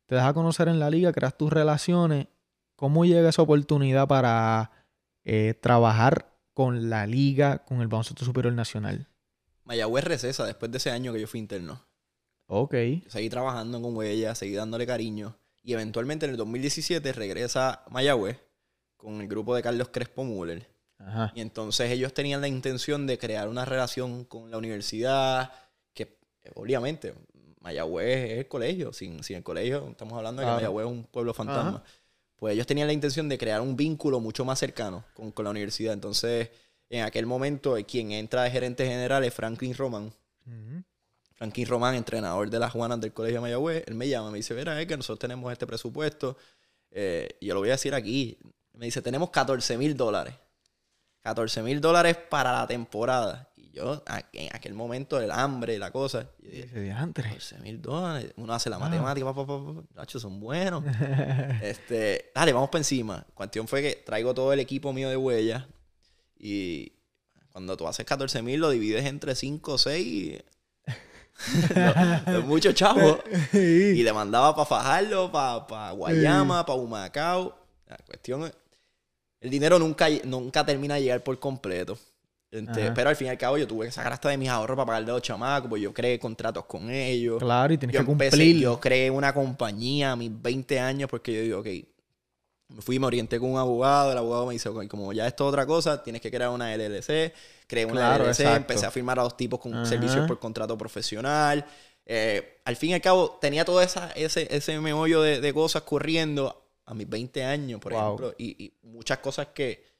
te das a conocer en la liga, creas tus relaciones. ¿Cómo llega esa oportunidad para eh, trabajar con la liga, con el baloncesto superior nacional? Mayagüez recesa después de ese año que yo fui interno. Ok. Yo seguí trabajando con Huella, seguí dándole cariño. Y eventualmente en el 2017 regresa Mayagüez con el grupo de Carlos Crespo Müller. Ajá. Y entonces ellos tenían la intención de crear una relación con la universidad, que eh, obviamente Mayagüez es el colegio. Sin, sin el colegio, estamos hablando de que Mayagüez es un pueblo fantasma. Ajá. Pues ellos tenían la intención de crear un vínculo mucho más cercano con, con la universidad. Entonces, en aquel momento, eh, quien entra de gerente general es Franklin Roman. Ujú. Franklin Román, entrenador de las Juanas del Colegio de Mayagüez, él me llama, me dice, verá, es que nosotros tenemos este presupuesto, eh, y yo lo voy a decir aquí, me dice, tenemos 14 mil dólares. 14 mil dólares para la temporada. Yo, en aquel momento, el hambre, la cosa, yo dije, Ese diantre. 14 mil dólares, uno hace la Ah. matemática, pa, pa, pa, pa, Nacho, son buenos. este, dale, vamos para encima. Cuestión fue que traigo todo el equipo mío de huellas, y cuando tú haces 14 mil, lo divides entre 5 o 6 es mucho chavo. Y le mandaba para Fajardo, para Guayama, para Humacao. La cuestión es, el dinero nunca, nunca termina de llegar por completo. Este, pero al fin y al cabo yo tuve que sacar hasta de mis ahorros para pagarle a los chamacos, pues yo creé contratos con ellos. Claro, y tienes Yo, que empecé- cumplir. yo creé una compañía a mis 20 años porque yo digo, ok, me fui y me orienté con un abogado, el abogado me dice, ok, como ya esto es otra cosa, tienes que crear una LLC, creé una Claro, LLC, exacto. empecé a firmar a los tipos con Ajá. servicios por contrato profesional. Eh, al fin y al cabo, tenía todo esa, ese, ese meollo de, de cosas corriendo a mis 20 años, por Wow. ejemplo, y, y muchas cosas que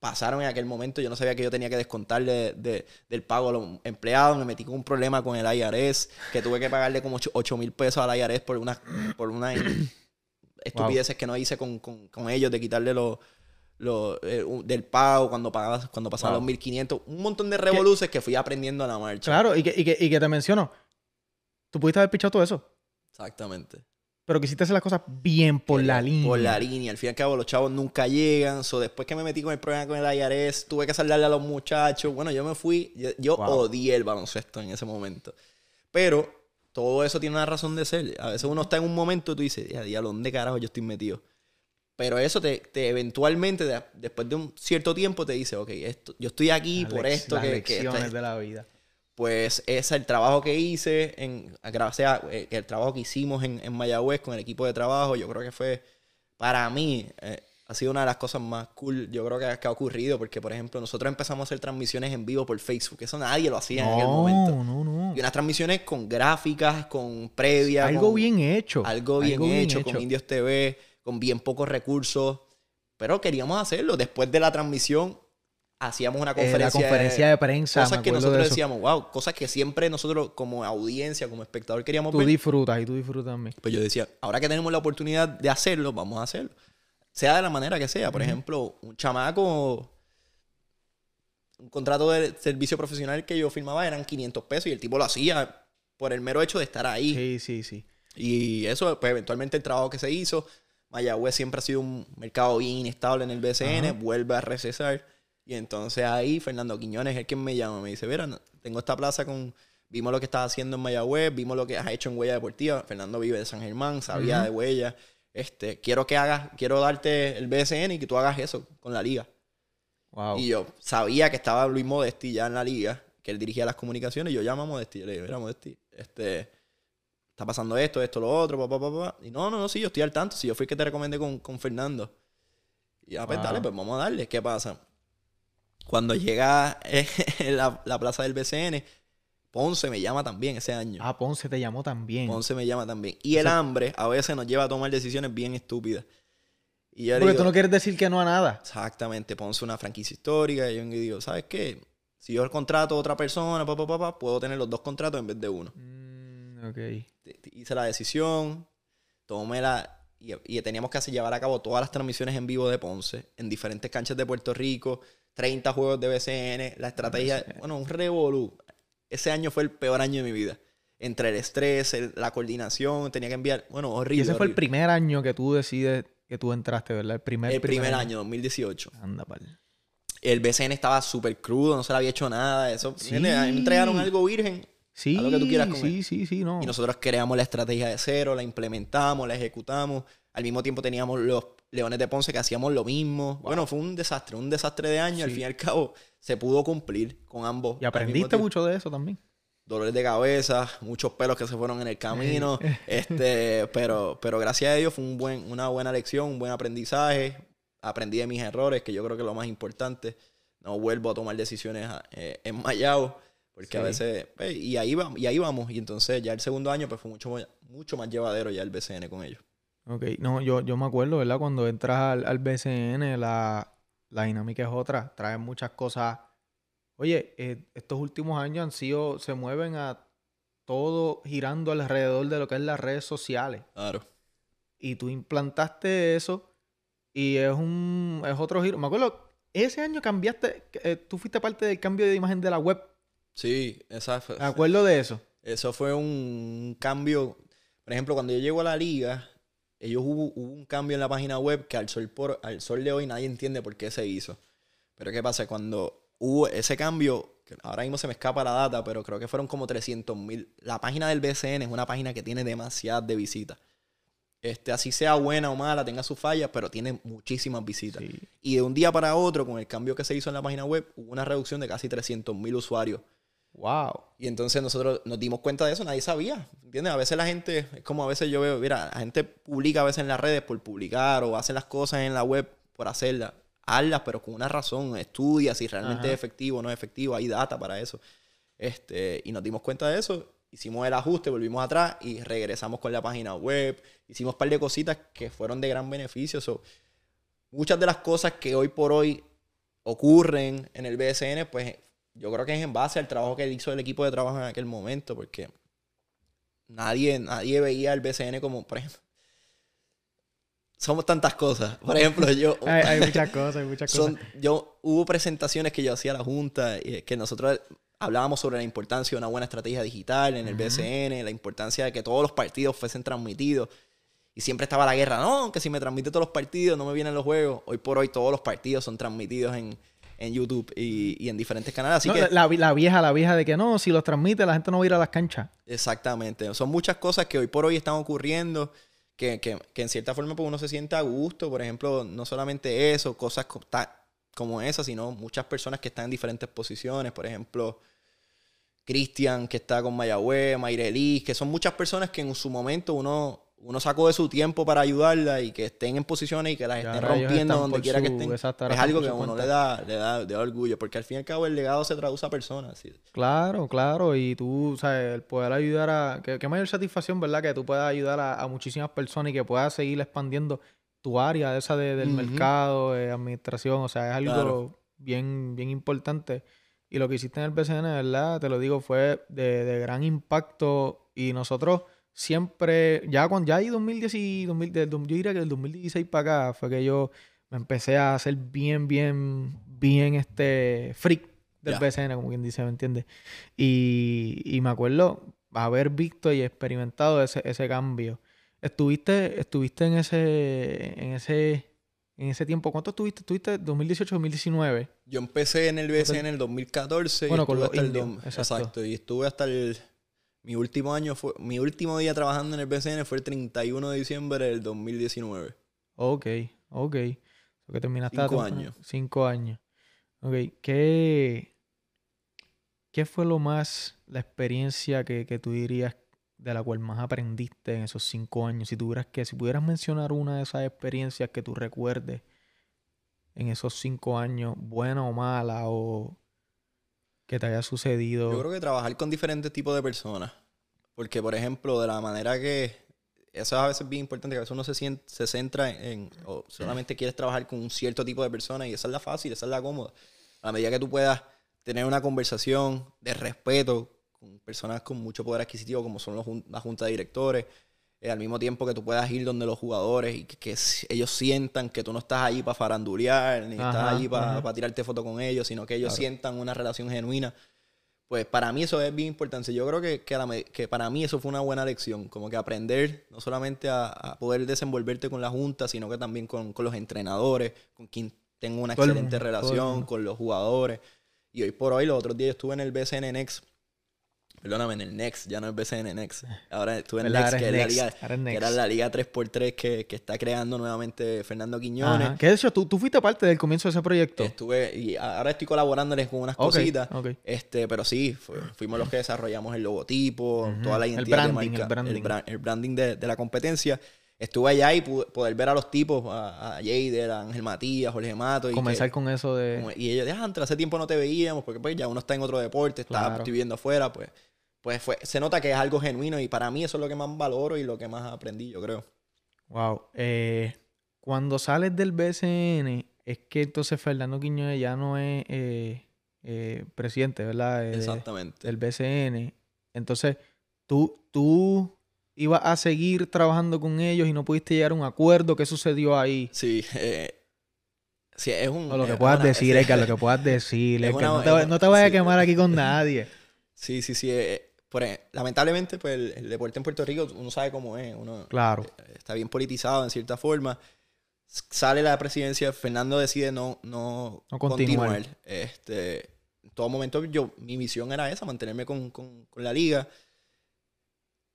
pasaron en aquel momento. Yo no sabía que yo tenía que descontarle de- del pago a los empleados. Me metí con un problema con el IRS, que tuve que pagarle como 8 mil pesos al IRS por una, por una estupideces que no hice con, con- con ellos, de quitarle los los, eh, del pago cuando pagabas, cuando pasaban Wow. los 1500. Un montón de revoluces que fui aprendiendo a la marcha. Claro, y que, y, que, y que te menciono. Tú pudiste haber pichado todo eso, Exactamente. Pero quisiste hacer las cosas bien por la línea. Por la línea. Al fin y al cabo, los chavos nunca llegan. So, después que me metí con el problema con el IRS, tuve que saldarle a los muchachos. Bueno, yo me fui. Yo, yo Wow. odié el baloncesto en ese momento. Pero todo eso tiene una razón de ser. A veces uno está en un momento y tú dices, ya, diablo, ¿dónde carajo yo estoy metido? Pero eso te, te eventualmente, de- después de un cierto tiempo, te dice, ok, esto, yo estoy aquí Las por esto las que, que lecciones este- de la vida. Pues ese es el trabajo que hice, en, gracias a eh, el trabajo que hicimos en, en Mayagüez con el equipo de trabajo, yo creo que fue, para mí, eh, ha sido una de las cosas más cool, yo creo que, que ha ocurrido, porque por ejemplo, nosotros empezamos a hacer transmisiones en vivo por Facebook, eso nadie lo hacía en aquel momento. No, no, no. Y unas transmisiones con gráficas, con previa. Algo con- bien hecho. Algo bien hecho, con Indios TV, con bien pocos recursos. Pero queríamos hacerlo. Después de la transmisión, hacíamos una Eh, conferencia. la conferencia de prensa. Cosas que nosotros de decíamos, wow, cosas que siempre nosotros como audiencia, como espectador queríamos Tú ver. disfrutas y tú disfrutas también. Pues yo decía, ahora que tenemos la oportunidad de hacerlo, vamos a hacerlo. Sea de la manera que sea. Por ejemplo, un chamaco, un contrato de servicio profesional que yo firmaba eran 500 pesos y el tipo lo hacía por el mero hecho de estar ahí. Sí, sí, sí. Y eso, pues eventualmente el trabajo que se hizo, Mayagüez siempre ha sido un mercado bien inestable en el BCN, vuelve a recesar. Y entonces ahí Fernando Quiñones es el que me llama, me dice, no- tengo esta plaza con, vimos lo que estás haciendo en Mayagüez, vimos lo que has hecho en Huella Deportiva, Fernando vive de San Germán, sabía de Huella, este, quiero que hagas, quiero darte el BCN y que tú hagas eso con la liga. Wow. Y yo sabía que estaba Luis Modesti ya en la liga, que él dirigía las comunicaciones, y yo llamo a Modesti, yo le digo, mira Modesti, este, está pasando esto, esto, lo otro, papá, papá. Y no, no, no, sí, yo estoy al tanto, si yo fui el que te recomendé con, con Fernando. Y ya, pues Wow. dale, pues vamos a darle, ¿qué pasa? Cuando llega eh, la, la plaza del BCN, Ponce me llama también ese año. Ah, Ponce te llamó también. Ponce me llama también. Y el hambre a veces nos lleva a tomar decisiones bien estúpidas. Y yo Porque tú no quieres decir que no a nada. Exactamente. Ponce una franquicia histórica. Y yo digo, ¿sabes qué? Si yo contrato a otra persona, pa, pa, pa, puedo tener los dos contratos en vez de uno. Mm, ok. Hice la decisión. Tomé la... Y, teníamos que hacer, llevar a cabo todas las transmisiones en vivo de Ponce. En diferentes canchas de Puerto Rico. 30 juegos de BCN. La estrategia... Bueno, un revolú ese año fue el peor año de mi vida. Entre el estrés, la coordinación, tenía que enviar. Bueno, horrible. Y ese fue el primer año que tú decides que tú entraste, ¿verdad? El primer, el primer, año, 2018. Anda, pal. El BCN estaba súper crudo, no se le había hecho nada. Eso, sí. me entregaron algo virgen. Sí, a lo que tú quieras comer. Sí, sí, sí, no. Y nosotros creamos la estrategia de cero, la implementamos, la ejecutamos. Al mismo tiempo teníamos los Leones de Ponce que hacíamos lo mismo. Bueno, fue un desastre, un desastre de año. Al fin y al cabo, se pudo cumplir con ambos. Y aprendiste mucho de eso también. Dolores de cabeza, muchos pelos que se fueron en el camino, este, pero, pero gracias a Dios fue un buen, una buena lección, un buen aprendizaje, aprendí de mis errores, que yo creo que es lo más importante, no vuelvo a tomar decisiones eh, en Mayao, porque a veces, pues, y ahí vamos, y ahí vamos, y entonces ya el segundo año pues fue mucho, mucho más llevadero ya el BCN con ellos. Ok, no, yo, yo me acuerdo, ¿verdad? Cuando entras al, al BCN, la, la dinámica es otra, traes muchas cosas Oye, eh, estos últimos años han sido, se mueven a todo girando alrededor de lo que es las redes sociales. Claro. Y tú implantaste eso y es un, es otro giro. Me acuerdo, ese año cambiaste, eh, tú fuiste parte del cambio de imagen de la web. Sí, exacto. Me acuerdo de eso. Eso fue un cambio. Por ejemplo, cuando yo llego a la liga, ellos hubo, hubo, un cambio en la página web que al sol, por, al sol de hoy nadie entiende por qué se hizo. Pero ¿qué pasa? Cuando hubo ese cambio, que ahora mismo se me escapa la data, pero creo que fueron como 300 mil. La página del BCN es una página que tiene demasiadas de visitas. Este, así sea buena o mala, tenga sus fallas, pero tiene muchísimas visitas. Y de un día para otro, con el cambio que se hizo en la página web, hubo una reducción de casi 300 mil usuarios. Wow. Y entonces nosotros nos dimos cuenta de eso, nadie sabía. ¿Entiendes? A veces la gente, es como a veces yo veo, mira, la gente publica a veces en las redes por publicar o hace las cosas en la web por hacerlas hazlas, pero con una razón, estudia si realmente es efectivo o no es efectivo, hay data para eso. Este, y nos dimos cuenta de eso, hicimos el ajuste, volvimos atrás y regresamos con la página web, hicimos un par de cositas que fueron de gran beneficio. muchas de las cosas que hoy por hoy ocurren en el BSN, pues yo creo que es en base al trabajo que hizo el equipo de trabajo en aquel momento, porque nadie, nadie veía el BCN como, por ejemplo, somos tantas cosas. Por ejemplo, yo... hay, muchas cosas, hay muchas cosas. yo, hubo presentaciones que yo hacía a la Junta, y que nosotros hablábamos sobre la importancia de una buena estrategia digital en el BCN, la importancia de que todos los partidos fuesen transmitidos. Y siempre estaba la guerra, no, que si me transmite todos los partidos no me vienen los juegos. Hoy por hoy todos los partidos son transmitidos en, YouTube y, en diferentes canales. Así que, la, la, vieja, la vieja de que no, si los transmite la gente no va a ir a las canchas. Exactamente. Son muchas cosas que hoy por hoy están ocurriendo que, en cierta forma pues, uno se siente a gusto. Por ejemplo, no solamente eso, cosas como esas, sino muchas personas que están en diferentes posiciones. Por ejemplo, Cristian, que está con Mayagüez, Mayrelis, que son muchas personas que en su momento uno uno sacó de su tiempo para ayudarla y que estén en posiciones y que las estén rompiendo donde quiera que estén. es algo que a uno le da, le da, orgullo, porque al fin y al cabo el legado se traduce a personas. Claro, claro, y tú, sabes, el poder ayudar a... Qué, mayor satisfacción, ¿verdad? Que tú puedas ayudar a, muchísimas personas y que puedas seguir expandiendo tu área, esa de, del mercado, de administración, o sea, es algo bien, bien importante. Y lo que hiciste en el BCN, ¿verdad? Te lo digo, fue de, de gran impacto y nosotros siempre, ya cuando ya hay 2010 y 2000, yo diría que del 2016 para acá fue que yo me empecé a hacer bien, bien, bien este freak del BCN, como quien dice, ¿me entiendes? Y, y, me acuerdo haber visto y experimentado ese, ese cambio. Estuviste, estuviste en ese, en ese, en ese tiempo. ¿Cuánto estuviste? ¿Estuviste 2018-2019? Yo empecé en el BCN en el 2014. Bueno, con los el Exacto. Y estuve hasta el mi último año fue, mi último día trabajando en el BCN fue el 31 de diciembre del 2019. Ok, ok. que terminaste cinco años. Cinco años. Ok, ¿qué, qué fue lo más, la experiencia que, que tú dirías de la cual más aprendiste en esos cinco años? Si tuvieras que, si pudieras mencionar una de esas experiencias que tú recuerdes, en esos cinco años, buena o mala, o que te haya sucedido? Yo creo que trabajar con diferentes tipos de personas. Porque, por ejemplo, de la manera que. Eso es a veces bien importante, que a veces uno se, sien- se centra en. O solamente quieres trabajar con un cierto tipo de personas y esa es la fácil, esa es la cómoda. A medida que tú puedas tener una conversación de respeto con personas con mucho poder adquisitivo, como son los la junta de directores, eh, al mismo tiempo que tú puedas ir donde los jugadores y que, ellos sientan que tú no estás allí para farandulear, ni estás allí para ajá. tirarte foto con ellos, sino que ellos Claro. sientan una relación genuina. Pues para mí eso es bien importante. Yo creo que, que, la para mí eso fue una buena lección. Como que aprender no solamente a, a poder desenvolverte con la junta, sino que también con, con los entrenadores, con quien tengo una excelente relación, con los jugadores. Y hoy por hoy, los otros días yo estuve en el BCN Next. Perdóname, en el Next, ya no es BCN Next. Ahora estuve en ¿Verdad? Next, que, es la liga, que era la liga 3x3 que, que está creando nuevamente Fernando Quiñones. Ajá. Que de hecho, tú, tú fuiste parte del comienzo de ese proyecto. Estuve, y ahora estoy colaborándoles con unas Ok, cositas. ok. Este, pero sí, fu- fuimos los que desarrollamos el logotipo, Ujú. toda la El identidad de branding, marca, el branding. bra- el branding de, de la competencia. Estuve allá y pude poder ver a los tipos, a, a Jader, a Ángel Matías, Jorge Mato. Y Comenzar que- con eso de... como- y ellos, "Ah, hace tiempo no te veíamos, porque pues ya uno está en otro deporte, está Claro. estoy afuera, pues, pues fue, se nota que es algo genuino y para mí eso es lo que más valoro y lo que más aprendí, yo creo. Wow. Eh, cuando sales del BCN, es que entonces Fernando Quiñones ya no es eh, eh, presidente, ¿verdad? De- Exactamente. del BCN. Entonces, tú, tú ibas a seguir trabajando con ellos y no pudiste llegar a un acuerdo. ¿Qué sucedió ahí? Sí, eh, sí, es un... O lo que puedas decir, lo que puedas decir. no, te, no vayas a quemar aquí con nadie. Sí, sí, sí. Eh, por ej- lamentablemente, pues el, el deporte en Puerto Rico, uno sabe cómo es. Uno Claro. eh, está bien politizado en cierta forma. Sale la presidencia, Fernando decide no, no, No continuar. Este, en todo momento, yo, mi misión era esa, mantenerme con, con- con la liga.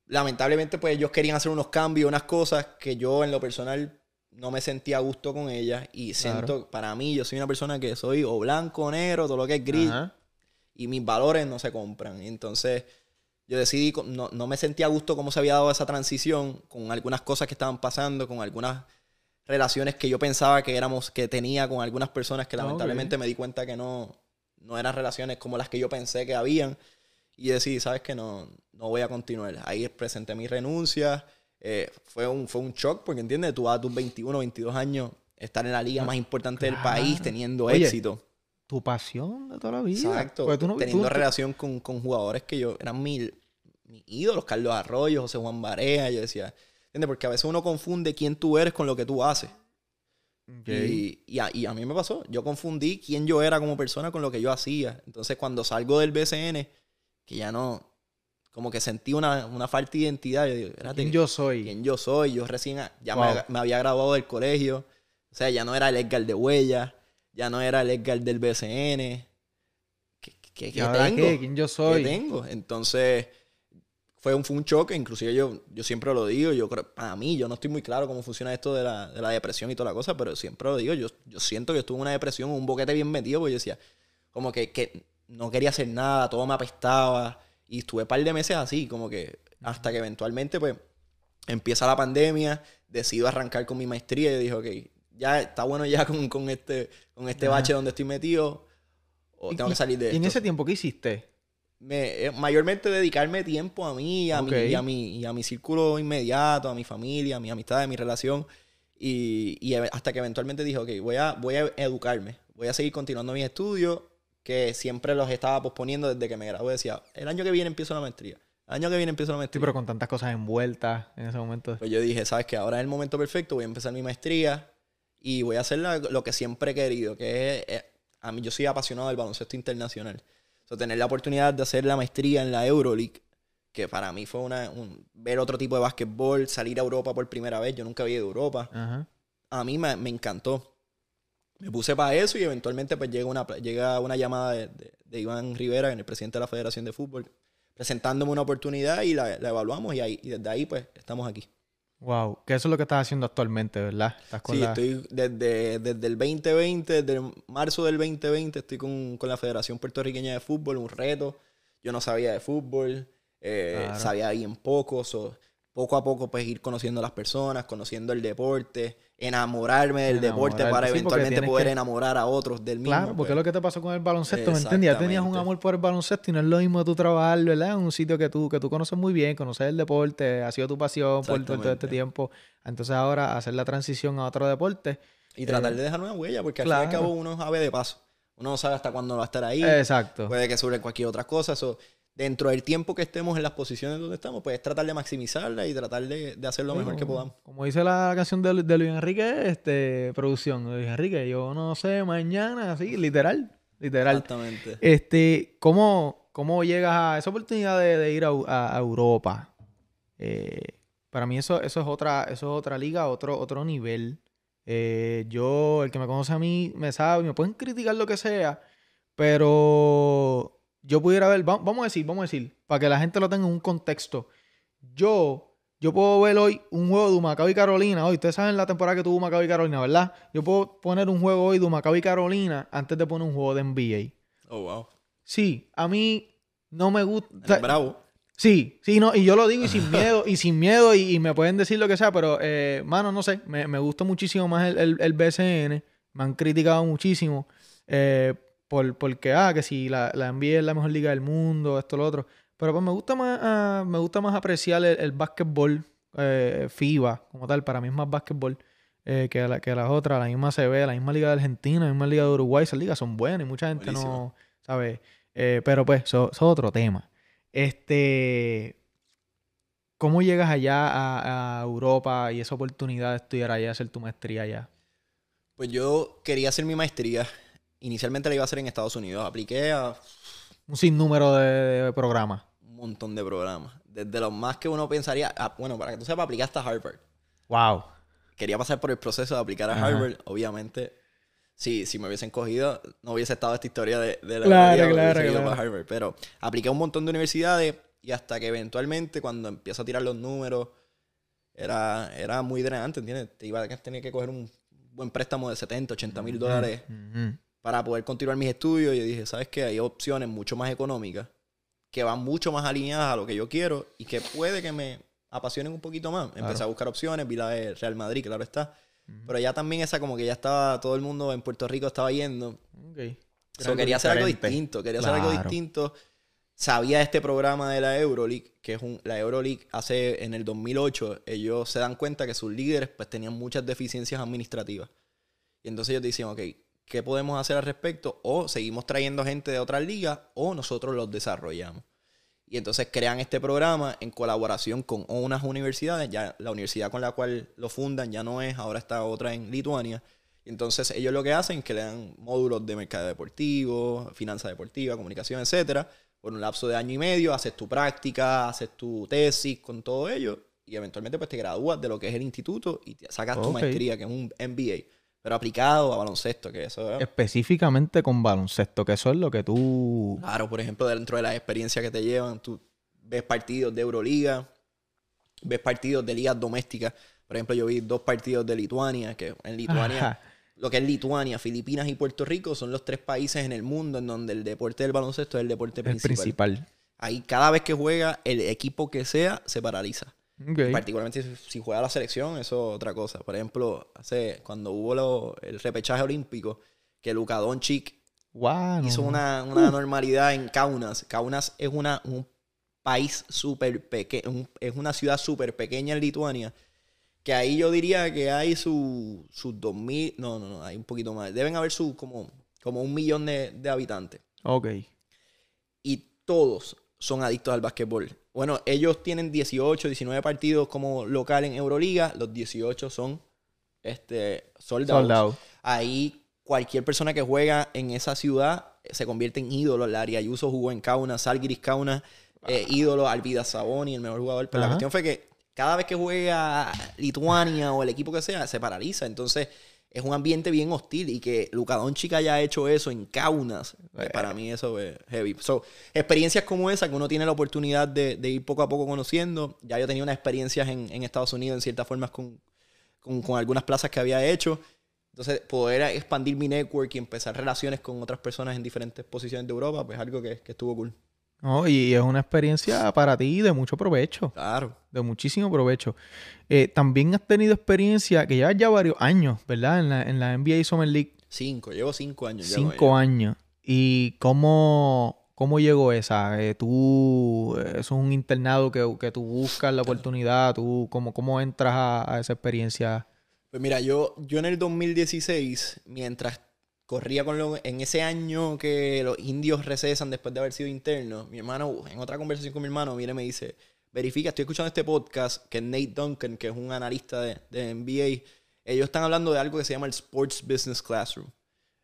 Lamentablemente, pues ellos querían hacer unos cambios, unas cosas que yo en lo personal no me sentía a gusto con ellas. Y siento, para mí, yo soy una persona que soy o blanco o negro, todo lo que es gris Ajá. y mis valores no se compran. Entonces yo decidí, no, no me sentía a gusto cómo se había dado esa transición con algunas cosas que estaban pasando, con algunas relaciones que yo pensaba que éramos, que tenía con algunas personas que Ah, lamentablemente me di cuenta que no, no eran relaciones como las que yo pensé que habían. Y decidí, sabes que no, no voy a continuar. Ahí presenté mi renuncia. Eh, fue, un, fue un shock porque, ¿entiendes? Tú a tus 21, 22 años, estar en la liga más importante del país, teniendo Oye, éxito. Tu pasión de toda la vida. Exacto. Porque tú no- teniendo tú- relación con, con jugadores que yo eran mis mis ídolos, Carlos Arroyo, José Juan Barea. Yo decía, ¿entiendes? Porque a veces uno confunde quién tú eres con lo que tú haces. Y, y a, y a mí me pasó. Yo confundí quién yo era como persona con lo que yo hacía. Entonces, cuando salgo del BCN, que ya no. Como que sentí una, una falta de identidad. Yo digo, ¿Quién yo soy? quién yo soy. Yo recién a- ya Wow. me, me había graduado del colegio. O sea, ya no era el Edgar de huella. Ya no era el Edgar del BCN. ¿Qué, qué- ¿Y qué ahora tengo? qué? ¿Quién yo ¿Qué soy? tengo? Entonces, fue un, fue un choque. Inclusive yo, yo siempre lo digo. Yo creo, para mí, yo no estoy muy claro cómo funciona esto de la, de la depresión y toda la cosa, pero siempre lo digo. Yo, yo siento que estuve en una depresión, un boquete bien metido, porque yo decía, como que, que no quería hacer nada, todo me apestaba. Y estuve un par de meses así, como que hasta que eventualmente, pues, empieza la pandemia, decido arrancar con mi maestría y dije, ok, ya está bueno ya con, con este, con este Ajá. bache donde estoy metido, o Y- tengo que salir de ¿Y esto en ese tiempo qué hiciste? me, eh, mayormente dedicarme tiempo a mí, a Ok. mi, y, a mi, y a mi círculo inmediato, a mi familia, a mi amistad, a mi relación. Y, y hasta que eventualmente dije, ok, voy a, voy a educarme, voy a seguir continuando mis estudios, que siempre los estaba posponiendo desde que me gradué. Decía, el año que viene empiezo la maestría. El año que viene empiezo la Sí, maestría. pero con tantas cosas envueltas en ese momento. Pues yo dije, ¿sabes qué? Ahora es el momento perfecto, voy a empezar mi maestría y voy a hacer la- lo que siempre he querido, que es, eh, a mí yo soy apasionado del baloncesto internacional. O sea, tener la oportunidad de hacer la maestría en la Euroleague, que para mí fue una, un- ver otro tipo de básquetbol, salir a Europa por primera vez, yo nunca había ido a Europa, Ajá. a mí me, me encantó. Me puse para eso y eventualmente pues llega una, llega una llamada de, de- de Iván Rivera, el presidente de la Federación de Fútbol, presentándome una oportunidad y la, la evaluamos y, ahí, y desde ahí pues estamos aquí. Wow. Que eso es lo que estás haciendo actualmente, ¿verdad? Estás con Sí, la... estoy desde, desde el 2020, desde marzo del 2020, estoy con, con la Federación Puertorriqueña de Fútbol, un reto. Yo no sabía de fútbol, eh, Claro. sabía bien poco. so, poco a poco pues ir conociendo a las personas, conociendo el deporte, enamorarme del deporte para eventualmente poder enamorar a otros del mismo. Claro, porque es lo que te pasó con el baloncesto, ¿me entiendes? Ya tenías un amor por el baloncesto y no es lo mismo tú trabajar, ¿verdad? En un sitio que tú, que tú conoces muy bien, conoces el deporte, ha sido tu pasión por todo este tiempo. Entonces ahora hacer la transición a otro deporte. Y tratar eh, de dejar una huella, porque al fin y al cabo uno sabe de paso. Uno no sabe hasta cuándo va a estar ahí. Exacto. Puede que sobre cualquier otra cosa. Eso dentro del tiempo que estemos en las posiciones donde estamos, pues tratar de maximizarla y tratar de, de hacer lo mejor que podamos. Como dice la canción de, de, Luis Enrique, este, producción, Luis Enrique, yo no sé, mañana, así, literal, literal. Exactamente. Este, ¿cómo, cómo llegas a esa oportunidad de, ir a, Europa? Eh, para mí eso, eso es otra, eso es otra liga, otro, otro nivel. Eh, yo, el que me conoce a mí, me sabe, me pueden criticar lo que sea, pero yo pudiera ver, vamos a decir, vamos a decir, para que la gente lo tenga en un contexto. Yo, yo puedo ver hoy un juego de Humacao y Carolina. Hoy, ustedes saben la temporada que tuvo Humacao y Carolina, ¿verdad? Yo puedo poner un juego hoy de Humacao y Carolina antes de poner un juego de NBA. Oh, wow. Sí, a mí no me gusta. bravo. Sí, sí, no, y yo lo digo y sin miedo, y sin miedo, y, me pueden decir lo que sea, pero, eh, mano, no sé, me, me gusta muchísimo más el, el, el BCN, me han criticado muchísimo, eh, por, porque, ah, que si la, la NBA es la mejor liga del mundo, esto, lo otro. Pero pues me gusta más, ah, me gusta más apreciar el, el básquetbol eh, FIBA como tal. Para mí es más básquetbol eh, que, la, que las otras. La misma CB, la misma liga de Argentina, la misma liga de Uruguay. Esas ligas son buenas y mucha gente no sabe. Eh, pero pues, eso es otro tema. Este... ¿Cómo llegas allá a, a, Europa y esa oportunidad de estudiar allá, hacer tu maestría allá? Pues yo quería hacer mi maestría Inicialmente la iba a hacer en Estados Unidos. Apliqué a... Un sinnúmero de, programas. Un montón de programas. Desde los más que uno pensaría... Ah, bueno, para que tú sepas, apliqué hasta Harvard. Wow. Quería pasar por el proceso de aplicar a Harvard. Obviamente, si, si me hubiesen cogido, no hubiese estado esta historia de, de la claro, claro, claro. para Harvard. Pero apliqué a un montón de universidades y hasta que eventualmente, cuando empiezo a tirar los números, era, era muy drenante, ¿entiendes? Te iba a tener que coger un buen préstamo de 70, 80 mil dólares para poder continuar mis estudios. Y yo dije, ¿sabes qué? Hay opciones mucho más económicas que van mucho más alineadas a lo que yo quiero y que puede que me apasionen un poquito más. Empecé a buscar opciones, vi la de Real Madrid, claro está. Pero ya también esa como que ya estaba, todo el mundo en Puerto Rico estaba yendo. Okay. quería hacer algo distinto, quería hacer algo distinto. Sabía este programa de la Euroleague, que es un, la Euroleague hace en el 2008, ellos se dan cuenta que sus líderes pues tenían muchas deficiencias administrativas. Y entonces ellos decían, ok, qué podemos hacer al respecto, o seguimos trayendo gente de otras ligas, o nosotros los desarrollamos. Y entonces crean este programa en colaboración con unas universidades, ya la universidad con la cual lo fundan ya no es, ahora está otra en Lituania. Y entonces ellos lo que hacen es que le dan módulos de mercado deportivo, finanzas deportivas, comunicación, etcétera, por un lapso de año y medio, haces tu práctica, haces tu tesis con todo ello, y eventualmente pues te gradúas de lo que es el instituto y sacas tu maestría, que es un MBA pero aplicado a baloncesto, que eso Específicamente con baloncesto, que eso es lo que tú... Claro, por ejemplo, dentro de las experiencias que te llevan, tú ves partidos de Euroliga, ves partidos de ligas domésticas. Por ejemplo, yo vi dos partidos de Lituania, que en Lituania, lo que es Lituania, Filipinas y Puerto Rico son los tres países en el mundo en donde el deporte del baloncesto es el deporte principal. Principal. Ahí cada vez que juega el equipo que sea se paraliza. Particularmente si, juega la selección, eso es otra cosa. Por ejemplo, hace cuando hubo el repechaje olímpico, que Luka Doncic hizo una, una normalidad en Kaunas. Kaunas es una, un país súper pequeño, es una ciudad súper pequeña en Lituania, que ahí yo diría que hay sus dos 2.000, no, no, no, hay un poquito más. Deben haber su, como, como un millón de, de habitantes. Ok. Y todos son adictos al básquetbol. Bueno, ellos tienen 18, 19 partidos como local en Euroliga. Los 18 son este, soldados. Ahí cualquier persona que juega en esa ciudad se convierte en ídolo. Larry Ayuso jugó en Kaunas, Salgiris Kaunas, eh, ídolo, Alvida Saboni, el mejor jugador. Pero la cuestión fue que cada vez que juega Lituania o el equipo que sea, se paraliza. Entonces, es un ambiente bien hostil y que Luka Doncic haya hecho eso en Kaunas, pues, para mí eso es heavy. So, experiencias como esa que uno tiene la oportunidad de, ir poco a poco conociendo. Ya yo tenía unas experiencias en, Estados Unidos en ciertas formas con, algunas plazas que había hecho. Entonces, poder expandir mi network y empezar relaciones con otras personas en diferentes posiciones de Europa, pues algo que, que estuvo cool. No, y es una experiencia para ti de mucho provecho. Claro. De muchísimo provecho. Eh, también has tenido experiencia que llevas ya varios años, ¿verdad? En la, en la NBA Summer League. Cinco, llevo cinco años. Cinco años. ¿Y cómo, cómo llegó esa? Eh, tú, eh, eso es un internado que, que tú buscas la oportunidad. Tú, ¿cómo, cómo entras a, a esa experiencia? Pues mira, yo, yo en el 2016, mientras corría con lo, en ese año que los indios recesan después de haber sido internos, mi hermano, en otra conversación con mi hermano, viene y me dice, verifica, estoy escuchando este podcast, que Nate Duncan, que es un analista de, de NBA, ellos están hablando de algo que se llama el Sports Business Classroom.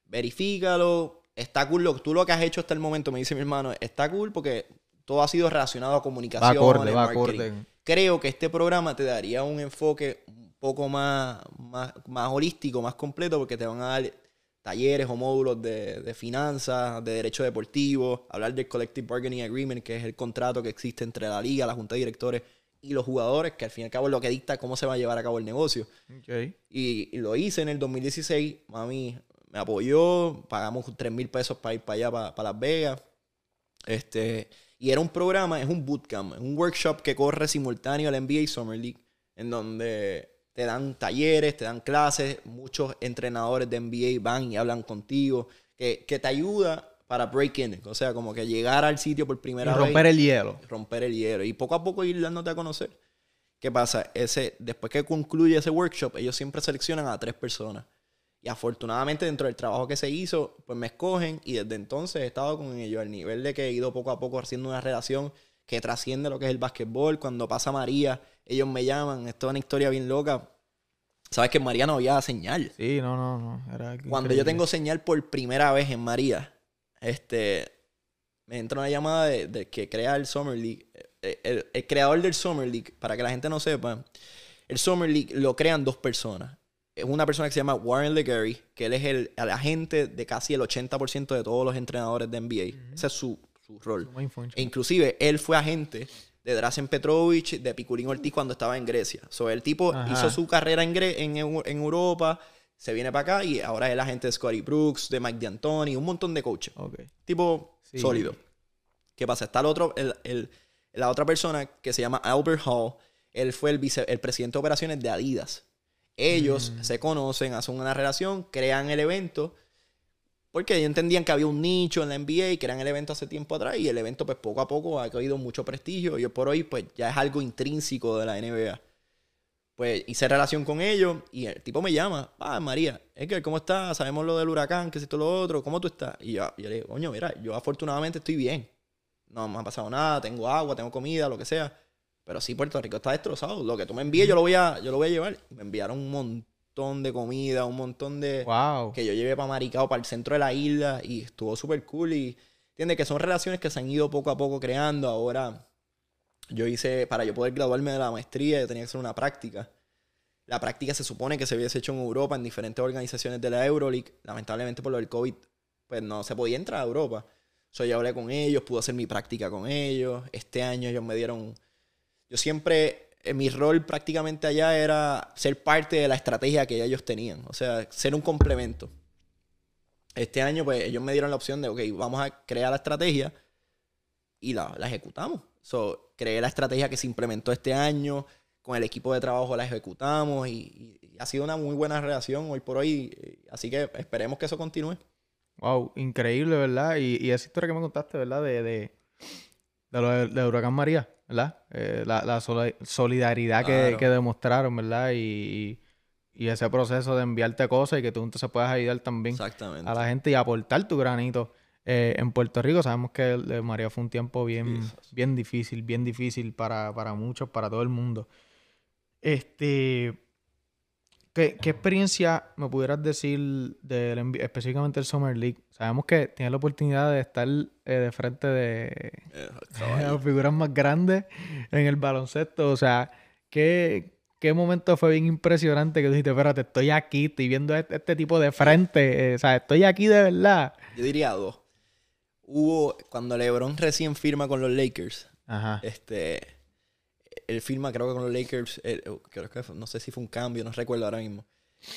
Verifícalo, está cool, lo, tú lo que has hecho hasta el momento, me dice mi hermano, está cool porque todo ha sido relacionado a Va comunicación, acorde, va acorde. creo que este programa te daría un enfoque un poco más, más, más holístico, más completo, porque te van a dar talleres o módulos de, de finanzas, de derecho deportivo, hablar del Collective Bargaining Agreement, que es el contrato que existe entre la liga, la junta de directores y los jugadores, que al fin y al cabo es lo que dicta cómo se va a llevar a cabo el negocio. Ok. Y, y lo hice en el 2016. Mami me apoyó. Pagamos 3 mil pesos para ir para allá, para, para Las Vegas. Este, y era un programa, es un bootcamp, es un workshop que corre simultáneo al NBA Summer League, en donde te dan talleres, te dan clases, muchos entrenadores de NBA van y hablan contigo, que, que te ayuda para break in, o sea, como que llegar al sitio por Y primera vez romper el hielo. romper el hielo y poco a poco ir dándote a conocer. ¿Qué pasa? Ese, después que concluye ese workshop, ellos siempre seleccionan a tres personas. Y afortunadamente dentro del trabajo que se hizo, pues me escogen y desde entonces he estado con ellos al nivel de que he ido poco a poco haciendo una relación que trasciende lo que es el básquetbol. Cuando pasa María, ellos me llaman. Esto es una historia bien loca. Sabes que en María no había señal. Sí, no, no, no. Era Cuando yo tengo señal por primera vez en María, este, me entra una llamada de, de que crea el Summer League. El, el- el creador del Summer League, para que la gente no sepa, el Summer League lo crean dos personas. Es una persona que se llama Warren LeGarry, que él es el, el agente de casi el 80% de todos los entrenadores de NBA. Ese es su, su rol. E inclusive él fue agente de Drazen Petrovic, de Piculín Ortiz cuando estaba en Grecia. So, el tipo Ajá. hizo su carrera en, Gre- en, Eu- en Europa, se viene para acá y ahora es el agente de Scotty Brooks, de Mike D'Antoni, un montón de coaches. Tipo Sí. sólido. ¿Qué pasa? Está el otro, el, el- la otra persona que se llama Albert Hall. Él fue el, vice- el presidente de operaciones de Adidas. Ellos Mm. se conocen, hacen una relación, crean el evento. Porque ellos entendían que había un nicho en la NBA y crean el evento hace tiempo atrás. Y el evento, pues poco a poco ha cogido mucho prestigio. Y por hoy, pues ya es algo intrínseco de la NBA. Pues hice relación con ellos y el tipo me llama. Ah, María, es que ¿cómo estás? Sabemos lo del huracán, que es esto, lo otro. ¿Cómo tú estás? Y yo, yo le digo, coño, mira, yo afortunadamente estoy bien. No me ha pasado nada, tengo agua, tengo comida, lo que sea. Pero sí, Puerto Rico está destrozado. Lo que tú me envíes, yo lo voy a, yo lo voy a llevar. Me enviaron un montón de comida, un montón de Wow. que yo llevé para Maricao, para el centro de la isla, y estuvo súper cool. Y entiende que son relaciones que se han ido poco a poco creando. Ahora, yo hice, para yo poder graduarme de la maestría, yo tenía que hacer una práctica. La práctica se supone que se hubiese hecho en Europa, en diferentes organizaciones de la Euroleague. Lamentablemente, por lo del COVID, pues no se podía entrar a Europa. So, yo hablé con ellos, pude hacer mi práctica con ellos. Este año ellos me dieron. Yo siempre, mi rol prácticamente allá era ser parte de la estrategia que ellos tenían. O sea, ser un complemento. Este año, pues ellos me dieron la opción de, ok, vamos a crear la estrategia y la, la ejecutamos. So, creé la estrategia que se implementó este año. Con el equipo de trabajo la ejecutamos y, y ha sido una muy buena relación hoy por hoy. eh, Así que esperemos que eso continúe. Wow, increíble, ¿verdad? Y, y esa historia que me contaste, ¿verdad? De, de, de lo de, de Huracán María, ¿verdad? Eh, la la soli- solidaridad que, demostraron, ¿verdad? Y, y ese proceso de enviarte cosas y que tú entonces puedas ayudar también Exactamente. a la gente y aportar tu granito. Eh, en Puerto Rico sabemos que el de María fue un tiempo bien, Sí. bien difícil, bien difícil para, para muchos, para todo el mundo. Este, ¿qué, qué experiencia me pudieras decir del específicamente el Summer League? Sabemos que tienes la oportunidad de estar eh, de frente de Eh, las figuras más grandes en el baloncesto. O sea, ¿qué, qué momento fue bien impresionante que dijiste, espérate, estoy aquí, estoy viendo este, este tipo de frente, eh, o sea, estoy aquí de verdad. Yo diría dos. Hubo, cuando LeBron recién firma con los Lakers, Ajá. este, él firma creo que con los Lakers, él- creo que fue- no sé si fue un cambio, no recuerdo ahora mismo.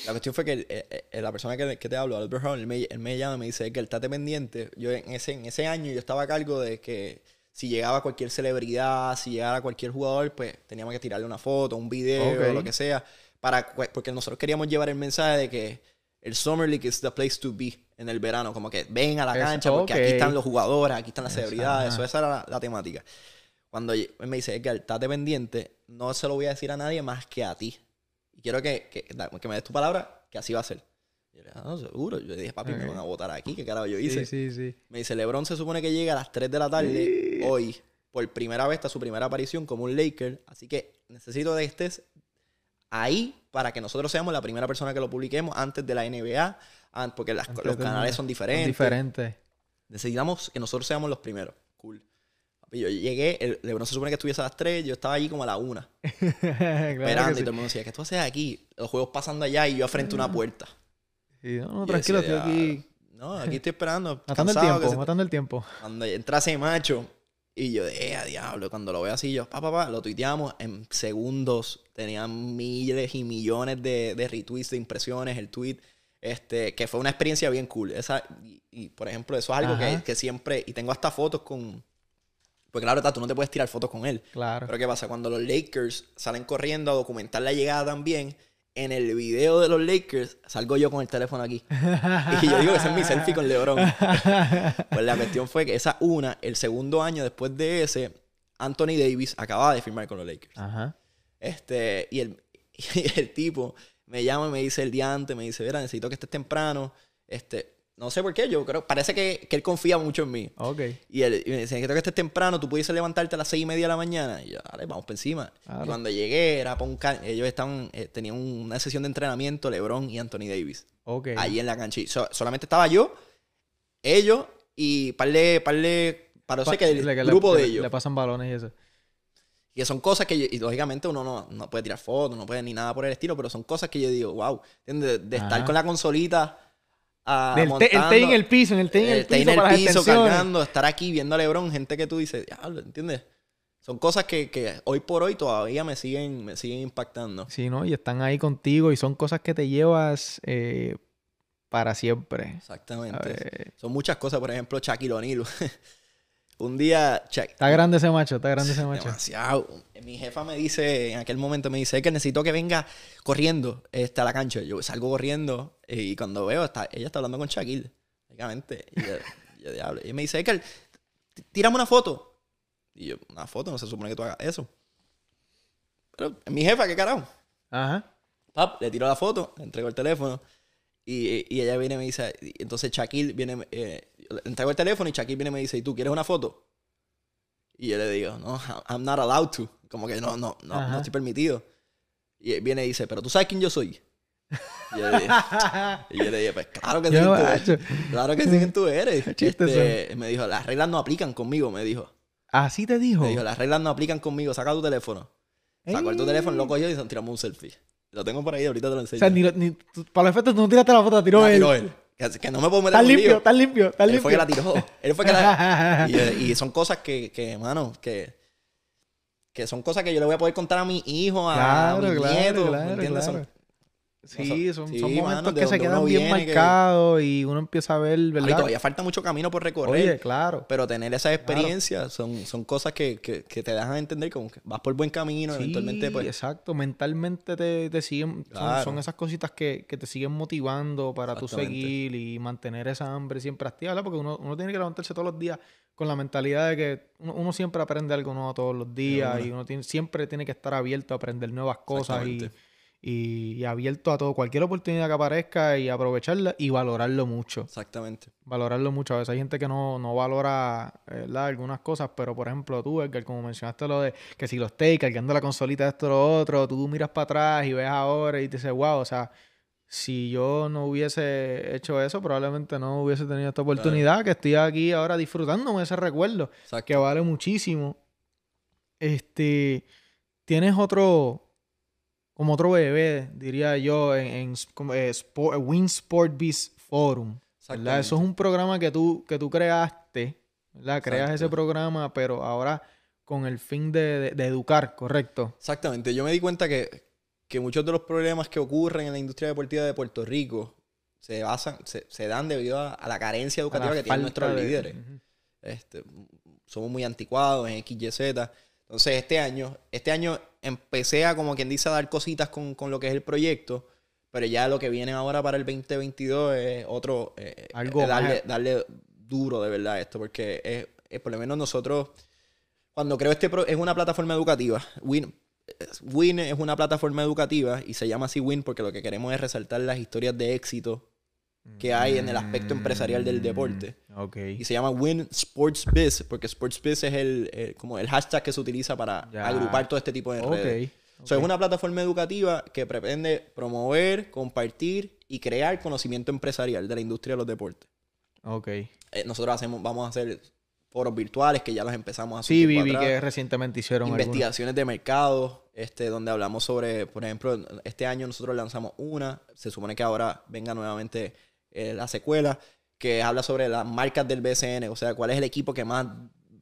La cuestión fue que el- eh, eh, la persona que, que te hablo, Albert Hall, él me, él me llama y me dice que él estate pendiente. Yo en ese, en ese año yo estaba a cargo de que si llegaba cualquier celebridad, si llegara cualquier jugador, pues teníamos que tirarle una foto, un video, Ok. lo que sea, para, porque nosotros queríamos llevar el mensaje de que el Summer League is the place to be en el verano, como que ven a la cancha porque aquí ok. están los jugadores, aquí están las celebridades, eso, esa era la, la temática. Cuando me dice, Edgar, estate pendiente, no se lo voy a decir a nadie más que a ti. Y quiero que, que, me des tu palabra, que así va a ser. Y yo le dije, ah, no, seguro. Yo le dije, papi, me van a votar aquí, ¿qué carajo yo hice? Sí, sí, sí. Me dice, LeBron se supone que llega a las 3 de la tarde hoy. Por primera vez, está su primera aparición como un Laker. Así que necesito de estés ahí para que nosotros seamos la primera persona que lo publiquemos antes de la NBA. Porque las- los canales Son diferentes. diferentes. Necesitamos que nosotros seamos los primeros. Cool. Yo llegué, el LeBron se supone que estuviese a las 3, yo estaba allí como a la 1. Claro esperando que y sí. todo el mundo decía, ¿qué tú haces aquí? Los juegos pasando allá y yo frente a una puerta. Sí, no, no, tranquilo, decía, estoy aquí No, aquí estoy esperando. matando el tiempo, se- matando el tiempo. Cuando entra ese macho y yo eh, a diablo, cuando lo veo así, yo, pa, pa, pa, lo tuiteamos en segundos. Tenían miles y millones de, de retweets, de impresiones, el tweet. Este, que fue una experiencia bien cool. Esa, y, y, por ejemplo, eso es algo que, que siempre, y tengo hasta fotos con, porque claro, tú no te puedes tirar fotos con él. Claro. Pero ¿qué pasa? Cuando los Lakers salen corriendo a documentar la llegada también, en el video de los Lakers salgo yo con el teléfono aquí. Y yo digo que ese es mi selfie con LeBron. Pues la cuestión fue que esa una, el segundo año después de ese, Anthony Davis acababa de firmar con los Lakers. Ajá. Este, y el, y el tipo me llama y me dice el día antes, me dice, mira, necesito que estés temprano. Este, no sé por qué, yo creo, parece que, que él confía mucho en mí. Ok. Y él y me dice, necesito que estés temprano, tú pudiese levantarte a las seis y media de la mañana. Y yo, dale, vamos por encima. Y cuando llegué, era pa' un ca- ellos estaban, eh, tenían una sesión de entrenamiento, LeBron y Anthony Davis, Ok. allí en la cancha. So- solamente estaba yo, ellos y par de, par de, parece Pa- que el le- que le- grupo de le- ellos. Le pasan balones y eso. Y son cosas que, yo- y lógicamente uno no, no puede tirar fotos, no puede ni nada por el estilo, pero son cosas que yo digo, wow. De, de estar con la consolita Del té- el té en el piso, en el té en eh, el té piso en para el las piso, cargando, estar aquí viendo a LeBron, gente que tú dices, diablo, ¿entiendes? Son cosas que, que hoy por hoy todavía me siguen, me siguen impactando. Sí, ¿no? Y están ahí contigo y son cosas que te llevas eh, para siempre. Exactamente. Son muchas cosas, por ejemplo, Shaquille O'Neal. Un día, Shaq- Está grande ese macho, está grande ese macho. Demasiado. Mi jefa me dice, en aquel momento me dice que necesito que venga corriendo este, a la cancha. Yo salgo corriendo eh, y cuando veo, está, ella está hablando con Shaquille. Básicamente. Y yo, yo diablo. Y me dice, que tírame una foto. Y yo, una foto, no se supone que tú hagas eso. Pero mi jefa, ¿qué carajo? Ajá. Pap, le tiro la foto, le entrego el teléfono. Y, y ella viene y me dice, entonces Shaquille viene, eh, entrego el teléfono y Shaquille viene y me dice, ¿y tú quieres una foto? Y yo le digo, no, I'm not allowed to. Como que no, no, no, Ajá. no estoy permitido. Y viene y dice, ¿pero tú sabes quién yo soy? Y yo le dije, y yo le dije, pues claro que sí, tú eres. claro que sí, tú eres. Este, me dijo, las reglas no aplican conmigo, me dijo. Así te dijo. Me dijo, las reglas no aplican conmigo, saca tu teléfono. Sacó tu Ey. teléfono, lo cogió y nos tiramos un selfie. Lo tengo por ahí, ahorita te lo O enseño. sea, ni, lo- ni- tú- para los efectos tú no tiraste la foto, la tiró La él. tiró él. Que, que no me puedo meter Estás en un limpio, estás limpio, Él limpio. fue que la tiró. Él fue que la... y, y son cosas que, que, mano, que... Que son cosas que yo le voy a poder contar a mi hijo, a Claro, mis claro, nietos, claro, ¿me entiendes? Son-. Sí, son, Sí, son mano, momentos que se quedan bien que- marcados y uno empieza a ver, ¿verdad? todavía falta mucho camino por recorrer. Oye, claro. Pero tener esas experiencias son, son cosas que, que, que te dejan entender como que vas por buen camino, Sí, eventualmente pues... exacto. Mentalmente te, te siguen... son- Claro. Son, esas cositas que, que te siguen motivando para tú seguir y mantener esa hambre siempre activa, ¿verdad? Porque uno, uno tiene que levantarse todos los días con la mentalidad de que uno, uno siempre aprende algo nuevo todos los días y uno tiene, siempre tiene que estar abierto a aprender nuevas cosas y. y, y abierto a todo, cualquier oportunidad que aparezca y aprovecharla y valorarlo mucho. Exactamente. valorarlo mucho. A veces hay gente que no, no valora eh, ¿verdad? algunas cosas, pero por ejemplo tú, Edgar, como mencionaste lo de que si los takes, cargando la consolita, esto, lo otro, tú miras para atrás y ves ahora y te dices, wow, o sea, si yo no hubiese hecho eso, probablemente no hubiese tenido esta oportunidad, que estoy aquí ahora disfrutándome de ese recuerdo, Exacto. que vale muchísimo. Este, tienes otro, como otro bebé, diría yo, en, en como, eh, Sport- Win Sport Biz Forum. ¿verdad? Eso es un programa que tú, que tú creaste, ¿verdad? Creas ese programa, pero ahora con el fin de, de- de educar, ¿correcto? Exactamente. Yo me di cuenta que, que muchos de los problemas que ocurren en la industria deportiva de Puerto Rico se basan, se, se dan debido a, a la carencia educativa la que tienen nuestros de- líderes. Este, somos muy anticuados en XYZ. Entonces este año, este año empecé a como quien dice a dar cositas con, con lo que es el proyecto, pero ya lo que viene ahora para el 2022 es otro, eh, Algo eh, darle, más. darle duro de verdad esto, porque es, es por lo menos nosotros, cuando creo este, pro- es una plataforma educativa, Win, Win es una plataforma educativa y se llama así Win porque lo que queremos es resaltar las historias de éxito que hay en el aspecto empresarial del deporte. Mm. Y se llama Win Sports Biz, porque Sports Biz es el, el- como el hashtag que se utiliza para Ya. agrupar todo este tipo de redes. Ok. O sea, es una plataforma educativa que pretende promover, compartir y crear conocimiento empresarial de la industria de los deportes. Ok. Eh, nosotros hacemos, vamos a hacer foros virtuales que ya los empezamos a hacer. Sí, vi, vi que recientemente hicieron. Investigaciones de mercado, este, donde hablamos sobre, por ejemplo, este año nosotros lanzamos una, se supone que ahora venga nuevamente eh, la secuela, que habla sobre las marcas del BCN, o sea, cuál es el equipo que más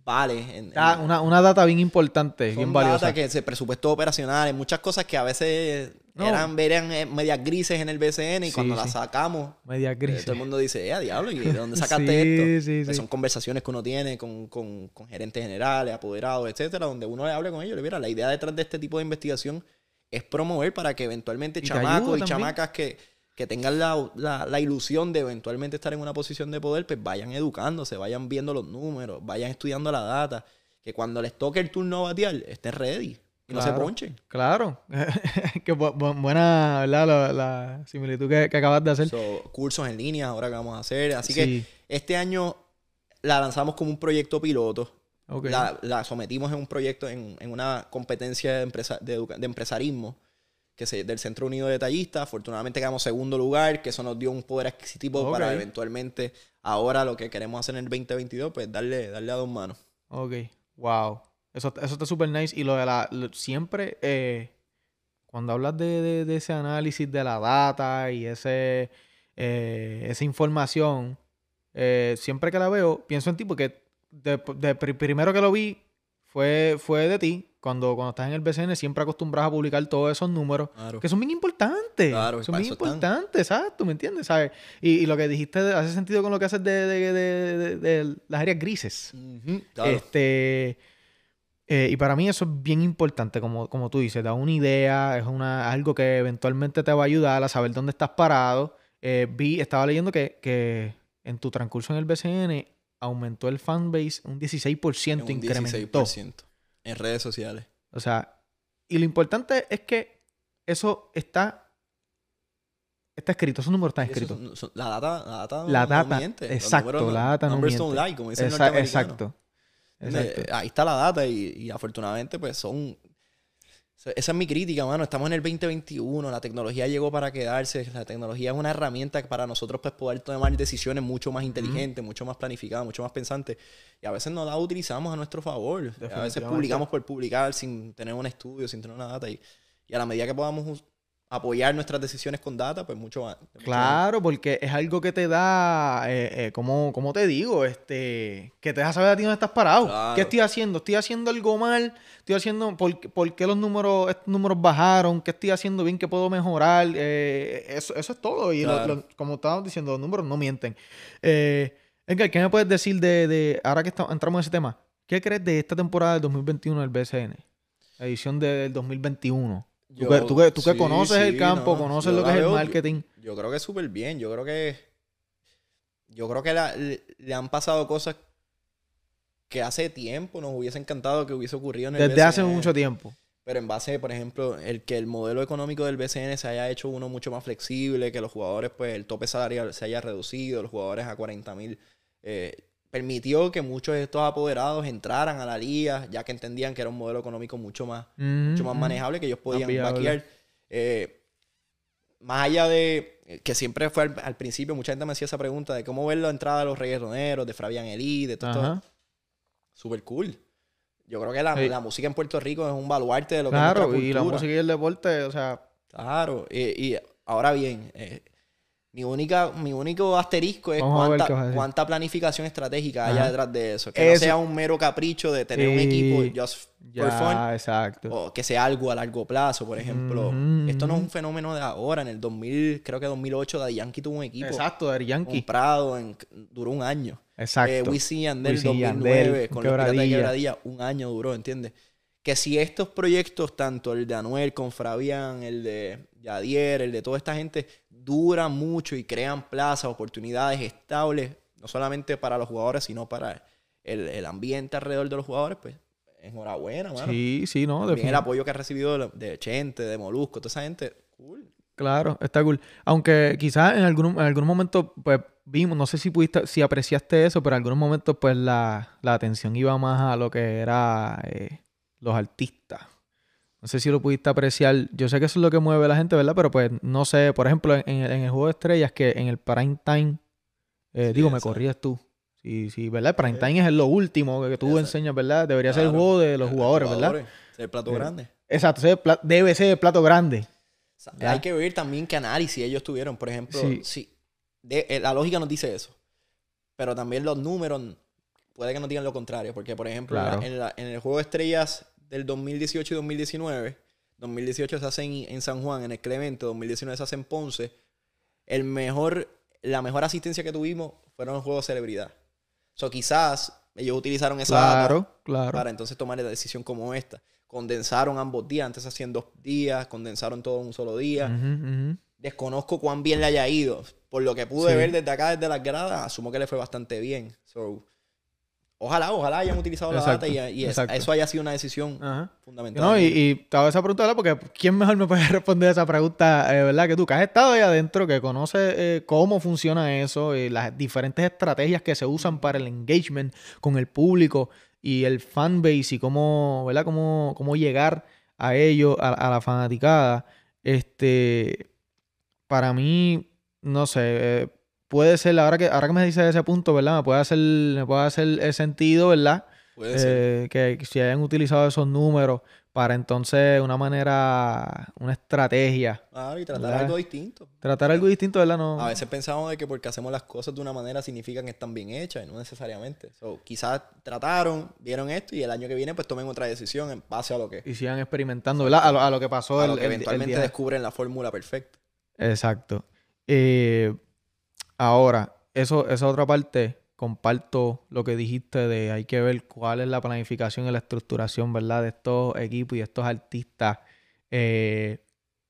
vale. En, en- Ah, una, una data bien importante, son bien data valiosa. que se presupuestos operacionales, muchas cosas que a veces No. eran, eran eh, medias grises en el BCN y Sí, cuando sí. las sacamos, Media eh, todo el mundo dice, eh, diablo, ¿y de dónde sacaste Sí, esto? sí, Pues sí. Son conversaciones que uno tiene con, con- con gerentes generales, apoderados, etcétera, donde uno le hable con ellos. Le mira, la idea detrás de este tipo de investigación es promover para que eventualmente Y chamacos y también. chamacas que, que tengan la, la- la ilusión de eventualmente estar en una posición de poder, pues vayan educándose, vayan viendo los números, vayan estudiando la data, que cuando les toque el turno batear, estén ready y no se ponchen. Claro. que bu- bu- buena, ¿verdad? La, la similitud que, que acabas de hacer. So, cursos en línea ahora que vamos a hacer. Así que Sí. este año la lanzamos como un proyecto piloto. La, la sometimos en un proyecto, en, en una competencia de, empresa- de, de empresarismo que se, del Centro Unido de Tallistas. Afortunadamente quedamos segundo lugar, que eso nos dio un poder adquisitivo para eventualmente ahora lo que queremos hacer en el 2022, pues darle, darle a dos manos. Ok. Wow. Eso, eso está súper nice. Y lo de la. lo- siempre, eh, cuando hablas de, de- de ese análisis de la data y ese, eh, esa información, eh, siempre que la veo, pienso en ti porque de, de pri- primero que lo vi fue, fue de ti. Cuando, cuando estás en el BCN siempre acostumbras a publicar todos esos números Claro. que son bien importantes. Claro, son bien importantes, exacto, ¿me entiendes? ¿Sabes? Y, y lo que dijiste hace sentido con lo que haces de, de- de- de- de las áreas grises. Claro. Este, eh, y para mí eso es bien importante, como, como tú dices, da una idea, es una, algo que eventualmente te va a ayudar a saber dónde estás parado. Eh, vi, estaba leyendo que, que en tu transcurso en el BCN aumentó el fanbase un 16%, En un incrementó. 16% en redes sociales. O sea, y lo importante es que eso está, está escrito, esos números están Y eso escritos. son- la data, la data, no- La no data, miente. Los exacto, números la data no miente. don't lie, como dice el Esa- norteamericano. exacto. Exacto. Ahí está la data y, y afortunadamente pues son... Esa es mi crítica, mano. Estamos en el 2021, la tecnología llegó para quedarse. La tecnología es una herramienta para nosotros pues, poder tomar decisiones mucho más inteligentes, mucho más planificadas, mucho más pensantes. Y a veces no la utilizamos a nuestro favor. A veces publicamos por publicar sin tener un estudio, sin tener una data. Y, y a la medida que podamos apoyar nuestras decisiones con data, pues mucho más. mucho Claro, porque es algo que te da, eh, eh, como, como te digo, este, que te deja saber a ti dónde estás parado. Claro. ¿Qué estoy haciendo? ¿Estoy haciendo algo mal? ¿Estoy haciendo, por, qué- por qué los números, estos números bajaron? ¿Qué estoy haciendo bien? ¿Qué puedo mejorar? Eh, eso, eso es todo. Y lo- Claro. lo- como estábamos diciendo, los números no mienten. Edgar, ¿qué me puedes decir de, de ahora que está- entramos en ese tema? ¿Qué crees de esta temporada del 2021 del BCN? La edición del 2021. Tú, que, tú que- tú que sí, conoces el campo, no, conoces lo que es el veo- marketing. Yo creo que es súper bien. Yo creo que. Yo creo que la- le, le han pasado cosas que hace tiempo nos hubiese encantado que hubiese ocurrido en el Desde hace mucho tiempo. Pero en base, por ejemplo, el que el modelo económico del BCN se haya hecho uno mucho más flexible, que los jugadores, pues el tope salarial se haya reducido, los jugadores a 40 mil, permitió que muchos de estos apoderados entraran a la liga, ya que entendían que era un modelo económico mucho más mucho más manejable que ellos podían vaquear. Eh, más allá de eh, que siempre fue al, al principio, mucha gente me hacía esa pregunta de cómo ver la entrada de los reggaetoneros, de Fabián Elí, de todo esto. Ajá. Super cool. Yo creo que la, Sí. la música en Puerto Rico es un baluarte de lo que es Claro, y la música y el deporte, o sea, Claro, y, y ahora bien, eh, Mi, única, mi único asterisco es cuánta, cuánta planificación estratégica hay Ajá. detrás de eso. Que no sea un mero capricho de tener un equipo just for fun. Ya, exacto. O que sea algo a largo plazo, por ejemplo. Esto no es un fenómeno de ahora. En el 2000, creo que 2008, Daddy Yankee tuvo un equipo Exacto, Yankee. comprado, en, duró un año. Exacto. Eh, Wisin y 2009, Yandel, con los Piratas de. Quebradilla, un año duró, ¿entiendes? Que si estos proyectos, tanto el de Anuel con Fabián, el de Yadier, el de toda esta gente, duran mucho y crean plazas, oportunidades estables, no solamente para los jugadores, sino para el, el ambiente alrededor de los jugadores, pues enhorabuena, mano. Sí, sí, no, También el apoyo que ha recibido de- de Chente, de Molusco, toda esa gente, cool. Claro, está cool. Aunque quizás en algún, en algún momento, pues vimos, no sé si pudiste, si apreciaste eso, pero en algunos momentos, pues la, la atención iba más a lo que era eh, los artistas. No sé si lo pudiste apreciar. Yo sé que eso es lo que mueve a la gente, ¿verdad? Pero pues no sé, por ejemplo, en, el- en el juego de estrellas, que en el prime time, eh, Sí, digo, me corrías tú. Sí, sí, ¿verdad? El prime time es lo último que tú Exacto. enseñas, ¿verdad? Debería ser el juego de los jugadores, ¿verdad? El plato Eh, grande. Exacto, debe ser el plato grande. Hay que ver también qué análisis ellos tuvieron. Por ejemplo, Sí. si de- eh, la lógica nos dice eso. Pero también los números puede que nos digan lo contrario. Porque, por ejemplo, en la- Claro. en, la- en el juego de estrellas del 2018 y 2019, 2018 se hace en, en San Juan, en el Clemente, 2019 se hace en Ponce. El mejor, la mejor asistencia que tuvimos fueron los juegos de celebridad. So, quizás ellos utilizaron esa data Claro, claro. para entonces tomar la decisión como esta. Condensaron ambos días, antes hacían dos días, condensaron todo en un solo día. Ujú, ujú. Desconozco cuán bien le haya ido. Por lo que pude Sí. ver desde acá, desde las gradas, asumo que le fue bastante bien. So, ojalá, ojalá hayan utilizado la data y, y es- exacto. eso haya sido una decisión Ajá. fundamental. No, y, y te hago esa pregunta. Porque ¿quién mejor me puede responder esa pregunta, eh, ¿verdad? Que tú, que has estado ahí adentro, que conoces eh, cómo funciona eso, y las diferentes estrategias que se usan para el engagement con el público y el fanbase y cómo, ¿verdad? Cómo, cómo llegar a ellos, a, a la fanaticada. Este, para mí, no sé, eh, puede ser, ahora que, ahora que me dices ese punto, ¿verdad? Me puede hacer, me puede hacer el sentido, ¿verdad? Puede ser. eh, que si hayan utilizado esos números para entonces una manera, una estrategia, Claro, y tratar ¿verdad? algo distinto. tratar algo distinto, ¿verdad? No, A veces pensamos de que porque hacemos las cosas de una manera significa que están bien hechas y no necesariamente. So, quizás trataron, vieron esto y el año que viene pues tomen otra decisión en base a lo que, y sigan experimentando, ¿verdad? A lo, a lo que pasó a el, lo que el- el eventualmente día- descubren la fórmula perfecta. Exacto. Eh, ahora, eso, esa otra parte, comparto lo que dijiste de hay que ver cuál es la planificación y la estructuración, ¿verdad? De estos equipos y estos artistas eh,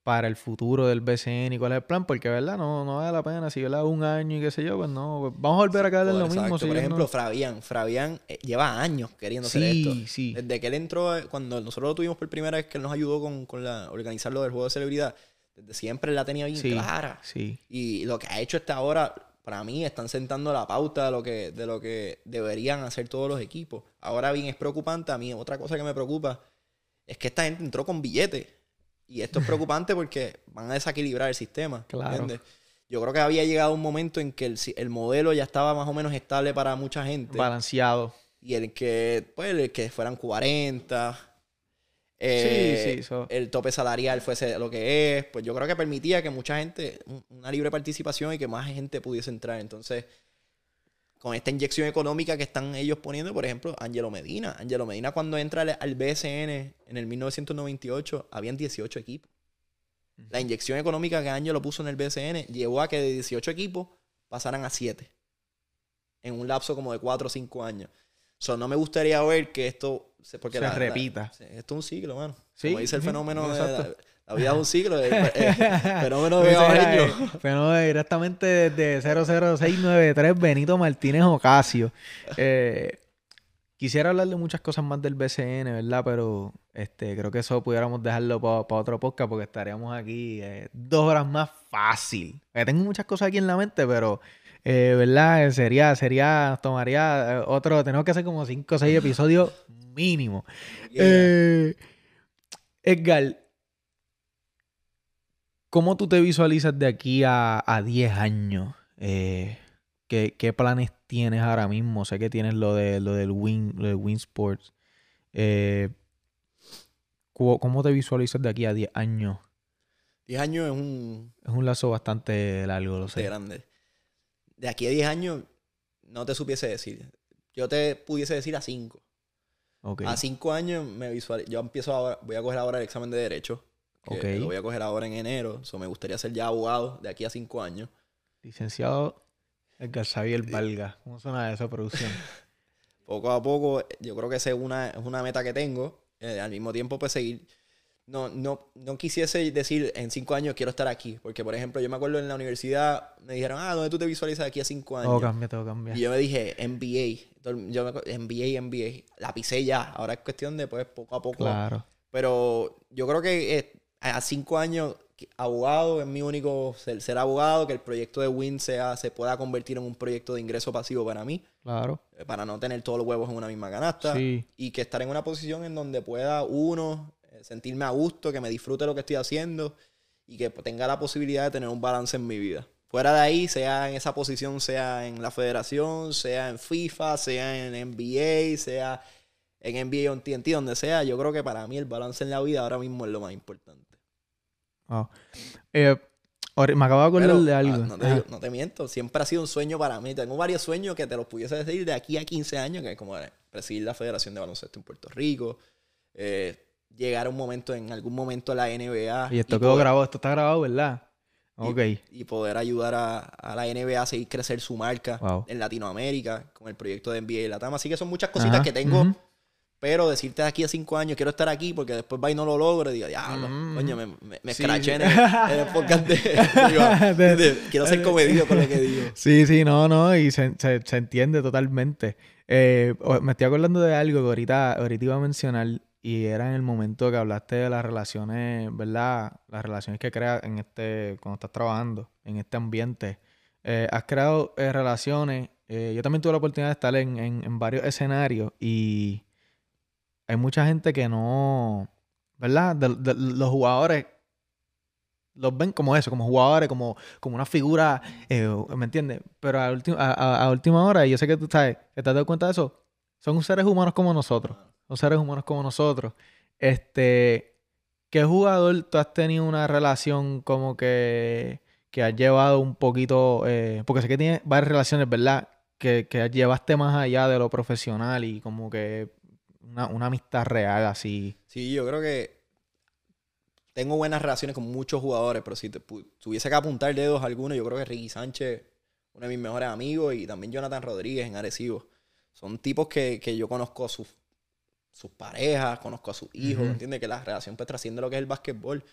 para el futuro del BCN y cuál es el plan, porque, ¿verdad? No, no vale la pena, si, ¿verdad? Un año y qué sé yo, pues no, pues vamos a volver a caer en lo Exacto. mismo. si Por ejemplo, no- Fabián. Fabián eh, lleva años queriendo hacer esto. sí, sí. Desde que él entró, eh, cuando nosotros lo tuvimos por primera vez, que él nos ayudó con, con la, organizar lo del juego de celebridad, desde siempre la tenía bien Sí. clara. Sí, Y lo que ha hecho hasta ahora, para mí, están sentando la pauta de lo que, de lo que deberían hacer todos los equipos. Ahora bien, es preocupante. A mí, otra cosa que me preocupa es que esta gente entró con billetes. Y esto es preocupante porque van a desequilibrar el sistema. Claro. ¿entiendes? Yo creo que había llegado un momento en que el, el modelo ya estaba más o menos estable para mucha gente. balanceado. Y el que, pues, el que fueran 40. Eh, sí, sí, so- El tope salarial fuese lo que es. Pues yo creo que permitía que mucha gente, un- una libre participación y que más gente pudiese entrar. Entonces, con esta inyección económica que están ellos poniendo, por ejemplo, Angelo Medina. Angelo Medina, cuando entra al, BSN en el 1998, habían 18 equipos. La inyección económica que Angelo puso en el BSN llevó a que de 18 equipos pasaran a 7 en un lapso como de 4 o 5 años. So, no me gustaría ver que esto porque Se la- la- repita. sí, esto es un ciclo, mano. Sí, Como dice el fenómeno de la, la vida es un ciclo. El, el- el fenómeno de Gabajeño. eh, fenómeno directamente desde 00693 Benito Martínez Ocasio. Eh, quisiera hablar de muchas cosas más del BCN, ¿verdad? Pero este, creo que eso pudiéramos dejarlo para otro podcast porque estaríamos aquí eh, dos horas más fácil. Tengo muchas cosas aquí en la mente, pero, eh, ¿verdad? Sería, sería, tomaría otro, tenemos que hacer como 5 o 6 episodios mínimo. Eh, Edgar, ¿cómo tú te visualizas de aquí a, a 10 años? Eh, ¿qué, qué planes tienes ahora mismo? Sé que tienes lo, de, lo del Win, lo del Win Sports. Eh, ¿cómo, cómo te visualizas de aquí a 10 años? 10 años es un... Es un lazo bastante largo, lo sé. grande. De aquí a 10 años no te supiese decir. Yo te pudiese decir a 5. A 5 años me visual... yo empiezo ahora, voy a coger ahora el examen de Derecho. Que Lo voy a coger ahora en enero. So, me gustaría ser ya abogado de aquí a 5 años. Licenciado Edgar Xavier Valga. ¿Cómo suena esa producción? poco a poco, yo creo que esa es una, es una meta que tengo. Eh, al mismo tiempo, pues seguir no, no, no quisiese decir en cinco años quiero estar aquí. Porque, por ejemplo, yo me acuerdo en la universidad, me dijeron, ah, ¿dónde tú te visualizas aquí a cinco años? Todo cambia, todo cambia. Y yo me dije, NBA. Yo me, NBA, NBA. La pisé ya. Ahora es cuestión de, pues, poco a poco. Claro. Pero yo creo que eh, a cinco años, abogado es mi único ser, abogado, que el proyecto de Win sea, se pueda convertir en un proyecto de ingreso pasivo para mí. Claro. Eh, para no tener todos los huevos en una misma canasta. Y que estar en una posición en donde pueda uno sentirme a gusto, que me disfrute lo que estoy haciendo y que tenga la posibilidad de tener un balance en mi vida. Fuera de ahí, sea en esa posición, sea en la federación, sea en FIFA, sea en NBA, sea en NBA o en TNT, donde sea, yo creo que para mí el balance en la vida ahora mismo es lo más importante. Eh, me acabo de acordar de algo. Ah, no, te, no, te, miento, siempre ha sido un sueño para mí. Tengo varios sueños que te los pudiese decir de aquí a 15 años, que es como presidir la Federación de Baloncesto en Puerto Rico, eh, llegar a un momento, en algún momento a la NBA. Y esto quedó grabado, esto está grabado, ¿verdad? Ok. Y, poder ayudar a, la NBA a seguir crecer su marca en Latinoamérica con el proyecto de NBA y la Tama. Así que son muchas cositas que tengo. Pero decirte de aquí a cinco años, quiero estar aquí porque después va y no lo logro. Y digo, diablo, mm. coño, me, me, me escraché en, el, podcast de, Quiero ser comedido con lo que digo. Sí, sí, no, no. Y se, se, entiende totalmente. Eh, me estoy acordando de algo que ahorita, ahorita iba a mencionar. Y era en el momento que hablaste de las relaciones, ¿verdad? Las relaciones que creas en este, cuando estás trabajando, en este ambiente. Eh, has creado eh, relaciones. Eh, yo también tuve la oportunidad de estar en, en, varios escenarios y hay mucha gente que no, ¿verdad? los jugadores los ven como eso, como jugadores, como, como una figura, ¿me entiendes? Pero a, a, a, última hora, y yo sé que tú sabes, ¿te has dado cuenta de eso? Son seres humanos como nosotros seres humanos como nosotros. Este, ¿qué jugador tú has tenido una relación como que, que has llevado un poquito, eh, porque sé que tienes varias relaciones, ¿verdad? Que, que llevaste más allá de lo profesional y como que una, una amistad real así. Sí, yo creo que tengo buenas relaciones con muchos jugadores, pero si te, tuviese que apuntar dedos a alguno, yo creo que Ricky Sánchez, uno de mis mejores amigos, y también Jonathan Rodríguez en Arecibo. Son tipos que, que yo conozco sus sus parejas, conozco a sus hijos, ¿entiendes? Que la relación pues trasciende lo que es el básquetbol.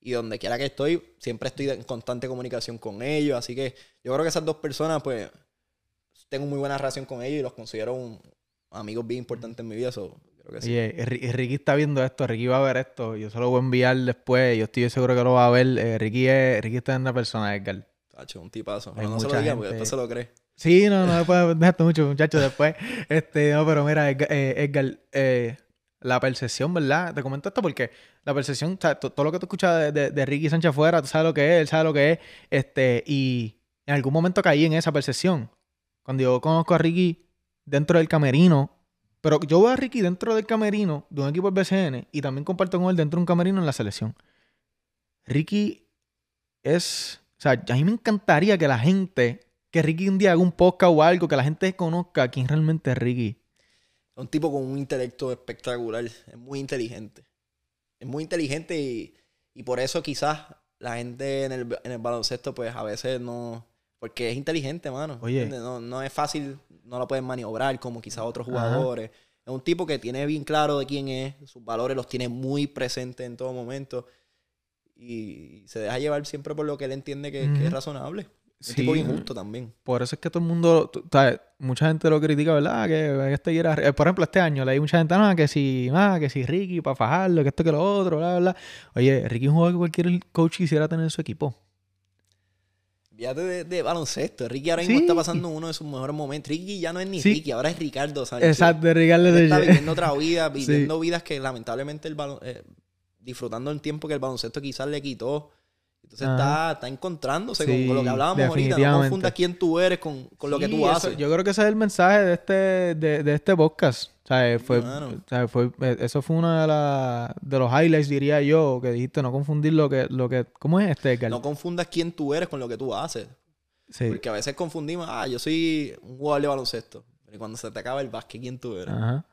Y donde quiera que estoy, siempre estoy en constante comunicación con ellos. Así que yo creo que esas dos personas, pues, tengo muy buena relación con ellos y los considero un, amigos bien importantes en mi vida. creo que sí. Oye, Ricky está viendo esto, Ricky va a ver esto. Yo se lo voy a enviar después. Yo estoy seguro que lo va a ver. Eh, Ricky, es, Ricky está en una persona, Edgar. Tacho, un tipazo. Pero no se lo diga porque después se lo cree. Sí, no, no, después dejarte mucho, muchachos, después. Este, no, pero mira, Edgar, eh, eh, la percepción, ¿verdad? Te comento esto porque la percepción, o sea, todo lo que tú escuchas de, de, Ricky Sánchez afuera, tú sabes lo que es, él sabe lo que es, este, y en algún momento caí en esa percepción. Cuando yo conozco a Ricky dentro del camerino, pero yo veo a Ricky dentro del camerino de un equipo del BCN y también comparto con él dentro de un camerino en la selección. Ricky es, o sea, a mí me encantaría que la gente que Ricky un día haga un podcast o algo, que la gente conozca quién realmente es Ricky. Es un tipo con un intelecto espectacular, es muy inteligente. Es muy inteligente y, por eso quizás la gente en el, en el, baloncesto pues a veces no... Porque es inteligente, mano. Oye. No, no es fácil, no lo pueden maniobrar como quizás otros jugadores. Es un tipo que tiene bien claro de quién es, sus valores los tiene muy presentes en todo momento y se deja llevar siempre por lo que él entiende que es razonable. Es tipo injusto también. Por eso es que todo el mundo, mucha gente lo critica, ¿verdad? Que este era, eh, por ejemplo, este año le hay mucha gente, no, que si, ah, que si Ricky para fajarlo, que esto que lo otro, bla, bla. Oye, Ricky es un jugador que cualquier coach quisiera tener en su equipo. Fíjate de, de, baloncesto. Ricky ahora mismo está pasando uno de sus mejores momentos. Ricky ya no es ni Ricky, ahora es Ricardo Sánchez. Exacto, Ricardo Está viviendo otra vida, viviendo vidas que lamentablemente el balon, eh, disfrutando el tiempo que el baloncesto quizás le quitó Entonces está, está encontrándose con- Sí, con, lo que hablábamos ahorita. No confundas quién tú eres con, con lo que tú eso- haces. yo creo que ese es el mensaje de este, de, de este podcast. O sea, fue, Mano. o sea, fue, eh, eso fue uno de, la- de los highlights, diría yo, que dijiste, no confundir lo que, lo que, ¿cómo es este, Edgar? No confundas quién tú eres con lo que tú haces. Sí. Porque a veces confundimos, ah, yo soy un jugador de baloncesto. Pero cuando se te acaba el básquet, ¿quién tú eres? Ajá.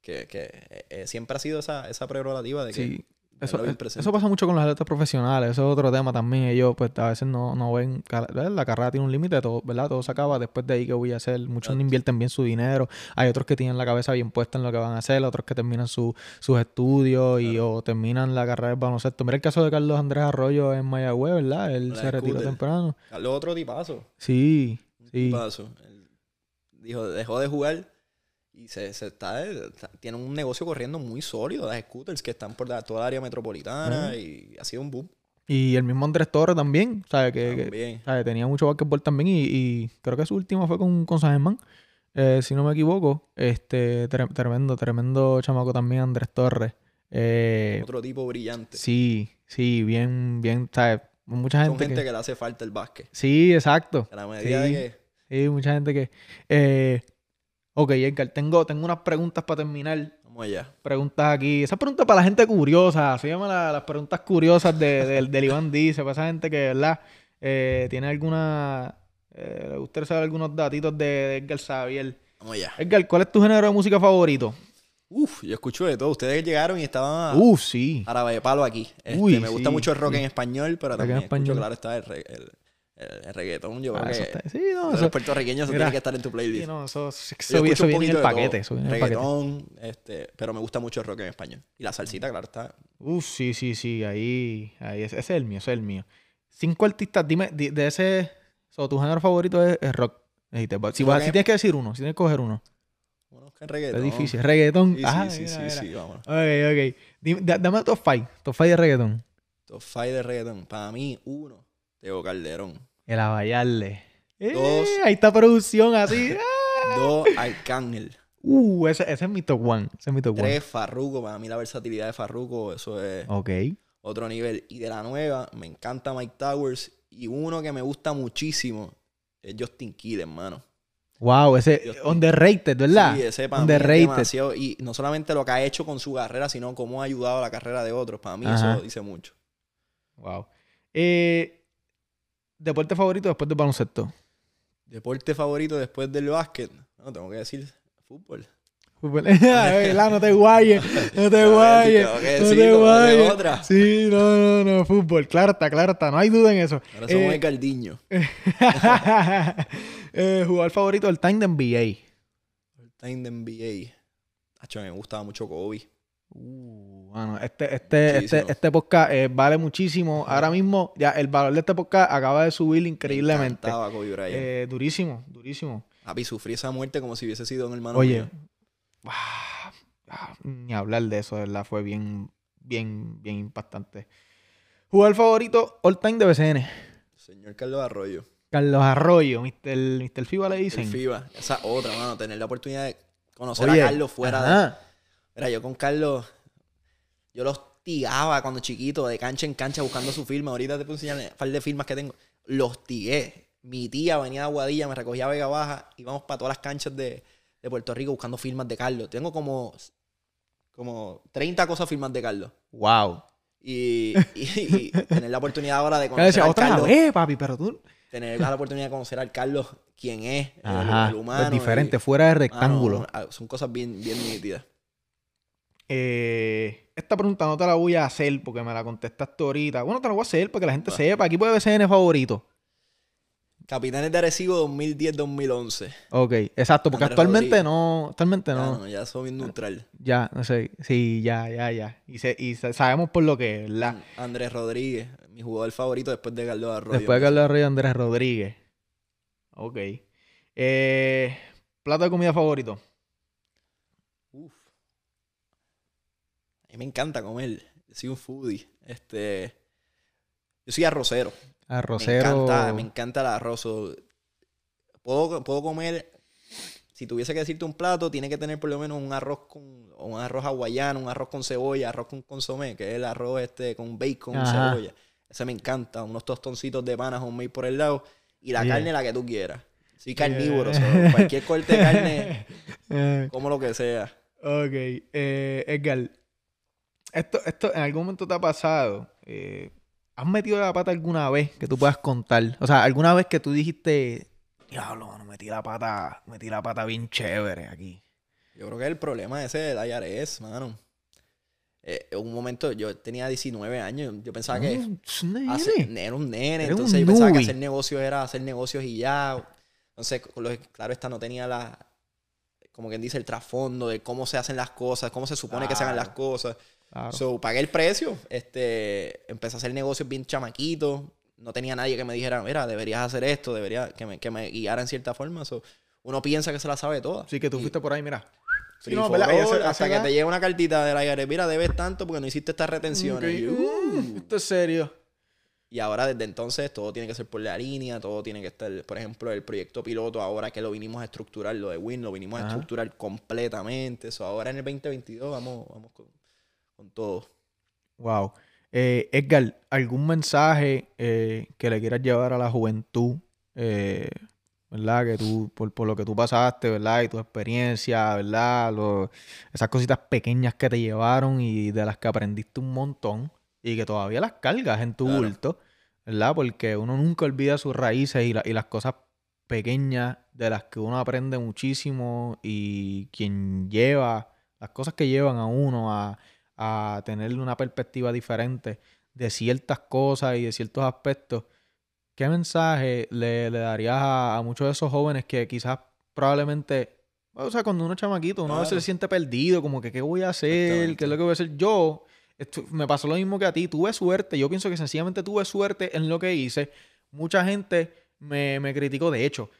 Que, que eh, eh, siempre ha sido esa, esa prerrogativa de que Sí. Eso, eh, eso pasa mucho con los atletas profesionales, eso es otro tema también. Ellos, pues, a veces no, no ven, la carrera tiene un límite, todo, ¿verdad? Todo se acaba después de ahí que voy a hacer. Muchos no invierten bien su dinero. Hay otros que tienen la cabeza bien puesta en lo que van a hacer, otros que terminan su- sus estudios y o terminan la carrera de baloncesto. Mira el caso de Carlos Andrés Arroyo en Mayagüez, ¿verdad? Él La se retiró temprano. Carlos otro tipazo. Sí, sí. tipazo. Él dijo, dejó de jugar y se, se está, está- tiene un negocio corriendo muy sólido. Las scooters que están por la- toda el área metropolitana y ha sido un boom. Y el mismo Andrés Torres también, ¿sabes? Que, que- También. Tenía mucho básquetbol también y, y creo que su último fue con, con San Germán, eh, si no me equivoco. Este, tre- tremendo, tremendo chamaco también, Andrés Torres. Eh, Otro tipo brillante. sí, sí, bien, bien, ¿sabes? Mucha Son gente, gente que... que... le hace falta el básquet. Sí, exacto. A la medida Sí. de que... Sí, mucha gente que... Eh, ok, Edgar, tengo, tengo unas preguntas para terminar. Vamos allá. Preguntas aquí. Esas preguntas para la gente curiosa. Se llaman la- las preguntas curiosas de, del- del Iván Dice. Para esa gente que, ¿verdad? Eh, tiene alguna. Eh, le gustaría saber algunos datitos de, de Edgar Xavier. Vamos allá. Edgar, ¿cuál es tu género de música favorito? Uf, yo escucho de todo. Ustedes llegaron y estaban Uh, sí. árabe de palo aquí. Este, Uy, me gusta sí, mucho el rock sí. en español, pero Rock en también español. escucho, claro, está el, el, el- el reggaetón. Yo Ah, creo eso que está- Sí, no, los eso, puertorriqueños eso mira, tiene que estar en tu playlist. sí, no, eso, eso, Yo viene- eso en el paquete. Eso viene en el paquete. Reggaetón, este, pero me gusta mucho el rock en español. Y la salsita, claro, está. Uh, sí, sí, sí. Ahí, ahí ese, ese es el mío, ese es el mío. Cinco artistas, dime, di- de ese. so, tu género favorito es, es rock. Si, vas- si en- tienes que decir uno, si tienes que coger uno. Bueno, que reggaetón. Es difícil. Reggaetón. Sí, ah, sí, sí, mira, sí, mira. sí, vámonos. Ok, ok. Dime- dame top 5. Top 5 de reggaetón. Top 5 de reggaetón. Para mí, uno, Teo Calderón. El Abayarle. Eh, Dos. ahí está producción así. Ah. Dos, Arcángel. Uh, ese, ese es mi top 1. Ese es mi top 1. Tres, Farruko. Para mí la versatilidad de Farruko, eso es Ok. otro nivel. Y de la nueva, me encanta Mike Towers. Y uno que me gusta muchísimo es Justin Kidd, hermano. Wow, ese mío. underrated, ¿verdad? Sí, ese para mí es Underrated. demasiado. Y no solamente lo que ha hecho con su carrera, sino cómo ha ayudado a la carrera de otros. Para mí Ajá. eso dice mucho. Wow. Eh, deporte favorito después del baloncesto. Deporte favorito después del básquet. No, tengo que decir fútbol. Fútbol. La, no te guayes, no te guayes, no te guayes. otra. Sí, no, no, no, fútbol, claro está, claro está, no hay duda en eso. Ahora somos Eh, el Caldiño. eh, jugador favorito del time de NBA. Time de NBA. Acho, me gustaba mucho Kobe. Uh, bueno, este, este, este, este podcast eh, vale muchísimo. Ahora mismo, ya el valor de este podcast acaba de subir Me increíblemente. encantaba Kobe Bryant. Eh, durísimo, durísimo. Papi, sufrí esa muerte como si hubiese sido un hermano Oye, mío. ah, ah, ni hablar de eso, de verdad, fue bien, bien, bien impactante. Jugador favorito all time de BCN. Señor Carlos Arroyo. Carlos Arroyo, Mr. Mr. FIBA le El dicen. FIBA. Esa otra, mano. Tener la oportunidad de conocer Oye, a Carlos fuera de... ajá. Mira, yo con Carlos, yo lo hostigaba cuando chiquito, de cancha en cancha, buscando su firma. Ahorita te puedo enseñar un par de firmas que tengo. Lo hostigué. Mi tía venía de Aguadilla, me recogía a Vega Baja, íbamos para todas las canchas de, de Puerto Rico buscando firmas de Carlos. Tengo como, como 30 cosas firmas de Carlos. Wow. Y, y- y tener la oportunidad ahora de conocer decía, al otra Carlos. vez, papi, pero tú. Tener la oportunidad de conocer al Carlos, quién es, Ajá. el, humano. es diferente, y- fuera de rectángulo. ah, son cosas bien, bien nítidas. Eh, esta pregunta no te la voy a hacer porque me la contestaste ahorita. Bueno, te la voy a hacer porque la gente sepa. Equipo de BCN favorito. Capitanes de Arecibo 2010-2011. Ok, exacto, porque Andrés actualmente Rodríguez. no. Actualmente Ya, no. no, ya soy neutral. Ya, no sé. Sí, ya, ya, ya. Y, se- y sa- sabemos por lo que, ¿verdad? Andrés Rodríguez, mi jugador favorito después de Carlos Arroyo. Después de Carlos Arroyo, Andrés Rodríguez. Ok. Eh, plato de comida favorito. Uf. A mí me encanta comer. Yo soy un foodie. Este, yo soy arrocero. Arrocero. Me encanta, me encanta el arroz. Puedo, puedo comer. Si tuviese que decirte un plato, tiene que tener por lo menos un arroz con un arroz hawaiano, un arroz con cebolla, arroz con consomé, que es el arroz este con bacon, Ajá. cebolla. Ese me encanta. Unos tostoncitos de panas homemade por el lado. Y la Yeah. carne la que tú quieras. Soy carnívoro, cualquier corte de carne, Eh, como lo que sea. ok. Eh, Edgar, esto, esto en algún momento te ha pasado. eh, ¿Has metido la pata alguna vez que tú puedas contar? O sea, alguna vez que tú dijiste, diablo, mano, metí la pata, metí la pata bien chévere aquí. Yo creo que el problema ese del IRS, mano. Eh, en un momento yo tenía 19 años. Yo pensaba que un nene. hacer- era un nene. Un entonces yo pensaba que hacer negocios era hacer negocios y ya. Entonces, claro, esta no tenía la. Como quien dice, el trasfondo de cómo se hacen las cosas, cómo se supone que se hagan las Claro. cosas. Claro. So, pagué el precio. Este, empecé a hacer negocios bien chamaquito. No tenía nadie que me dijera, mira, deberías hacer esto, debería que me, que me guiara en cierta forma. So, uno piensa que se la sabe toda. Así que tú Y- fuiste por ahí, mira. Sí, no, hasta que te llega una cartita de la IRS, mira, debes tanto porque no hiciste estas retenciones. Y uh, "Uh". Esto es serio. Y ahora desde entonces todo tiene que ser por la línea, todo tiene que estar, por ejemplo, el proyecto piloto, ahora que lo vinimos a estructurar, lo de Win, lo vinimos a estructurar completamente. Eso ahora en el 2022 vamos, vamos con, con todo. Wow. Eh, Edgar, ¿algún mensaje eh, que le quieras llevar a la juventud? eh, ¿Verdad? Que tú, por, por lo que tú pasaste, ¿verdad? Y tu experiencia, ¿verdad? Lo- esas cositas pequeñas que te llevaron y de las que aprendiste un montón y que todavía las cargas en tu Claro. bulto, ¿verdad? Porque uno nunca olvida sus raíces y, la- y las cosas pequeñas de las que uno aprende muchísimo y quien lleva, las cosas que llevan a uno a, a tener una perspectiva diferente de ciertas cosas y de ciertos aspectos, ¿qué mensaje le, le darías a, a muchos de esos jóvenes que quizás probablemente, o sea, cuando uno es chamaquito, uno a veces se siente perdido, como que qué voy a hacer, qué es lo que voy a hacer yo? Esto- me pasó lo mismo que a ti, tuve suerte, yo pienso que sencillamente tuve suerte en lo que hice. Mucha gente me, me criticó, de hecho,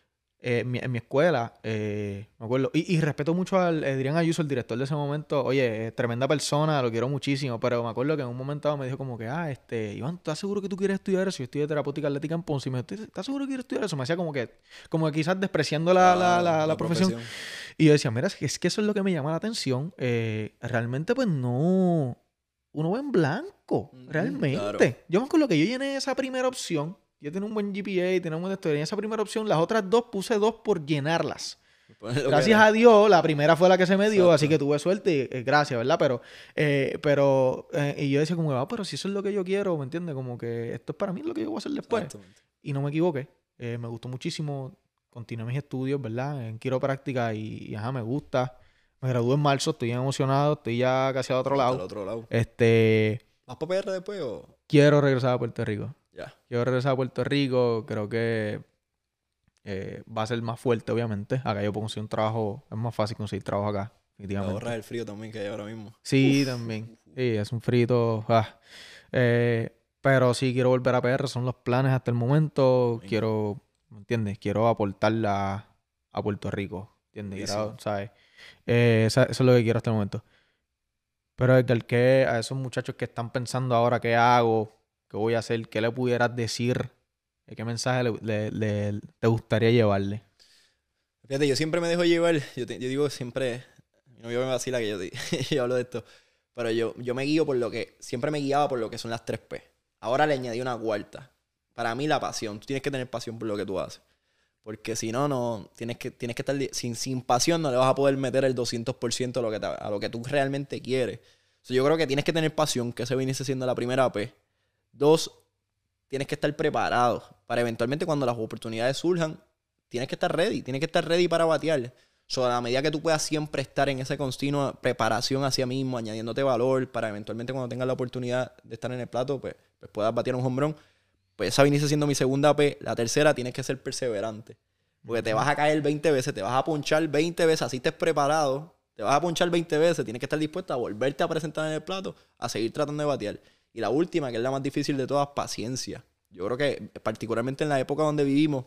eh, en, mi, en mi escuela, eh, me acuerdo, y, y respeto mucho al Adrián Ayuso, el director de ese momento, oye, eh, tremenda persona, lo quiero muchísimo, pero me acuerdo que en un momento dado me dijo como que, ah, este, Iván, ¿estás seguro que tú quieres estudiar eso? Yo estudié terapéutica atlética en Ponce y me dijo, ¿estás seguro que quieres estudiar eso? Me hacía como que, como que quizás despreciando la, la, la, la profesión. Y yo decía, mira, es que, es que eso es lo que me llama la atención. Eh, realmente, pues no. Uno va en blanco, realmente. claro. Yo me acuerdo que yo llené esa primera opción. Yo tenía un buen GPA, tenía una buena historia. En esa primera opción, las otras dos puse dos por llenarlas. Gracias a Dios, la primera fue la que se me dio, así Exacto. que tuve suerte y eh, gracias, ¿verdad? Pero, eh, pero, eh, y yo decía como, ah, pero si eso es lo que yo quiero, ¿me entiendes? Como que esto es para mí lo que yo voy a hacer después. Y no me equivoqué. Me gustó muchísimo. Continué mis estudios, ¿verdad? En quiropráctica y, y, ajá, me gusta. Me gradué en marzo, estoy emocionado, estoy ya casi al otro Al lado. otro lado. Este, ¿Vas para PR después o...? quiero regresar a Puerto Rico. Quiero regresar a Puerto Rico, creo que eh, va a ser más fuerte, obviamente. Acá yo puedo conseguir un trabajo, es más fácil conseguir trabajo acá, Te ahorras el frío también que hay ahora mismo. Sí, también. Sí, es un frito. ah. Eh, pero sí quiero volver a PR, son los planes hasta el momento. Bien. Quiero, ¿me entiendes? Quiero aportarla a Puerto Rico. ¿Entiendes? Quiero. ¿sabes? Eh, esa- eso es lo que quiero hasta el momento. Pero Edgar, ¿qué a esos muchachos que están pensando ahora qué hago, qué voy a hacer, qué le pudieras decir? ¿Qué mensaje le- te gustaría llevarle? Fíjate, yo siempre me dejo llevar. Yo, te- yo digo siempre. Mi novio me vacila que yo, te- yo hablo de esto. Pero yo, yo me guío por lo que. Siempre me guiaba por lo que son las tres P. Ahora le añadí una cuarta. Para mí, la pasión. Tú tienes que tener pasión por lo que tú haces. Porque si no, no. Tienes que, tienes que estar. Sin, sin pasión no le vas a poder meter el 200% a lo que, te- a lo que tú realmente quieres. So, yo creo que tienes que tener pasión, que eso viene siendo la primera P. Dos, tienes que estar preparado para eventualmente cuando las oportunidades surjan, tienes que estar ready, tienes que estar ready para batear. So, a la medida que tú puedas siempre estar en esa continua preparación hacia mismo, añadiéndote valor para eventualmente cuando tengas la oportunidad de estar en el plato, pues, pues puedas batear un home run. Pues esa viene siendo mi segunda P. La tercera, tienes que ser perseverante. Porque te vas a caer 20 veces, te vas a ponchar 20 veces, así estés preparado, te vas a ponchar 20 veces, tienes que estar dispuesto a volverte a presentar en el plato, a seguir tratando de batear. Y la última, que es la más difícil de todas, paciencia. Yo creo que particularmente en la época donde vivimos,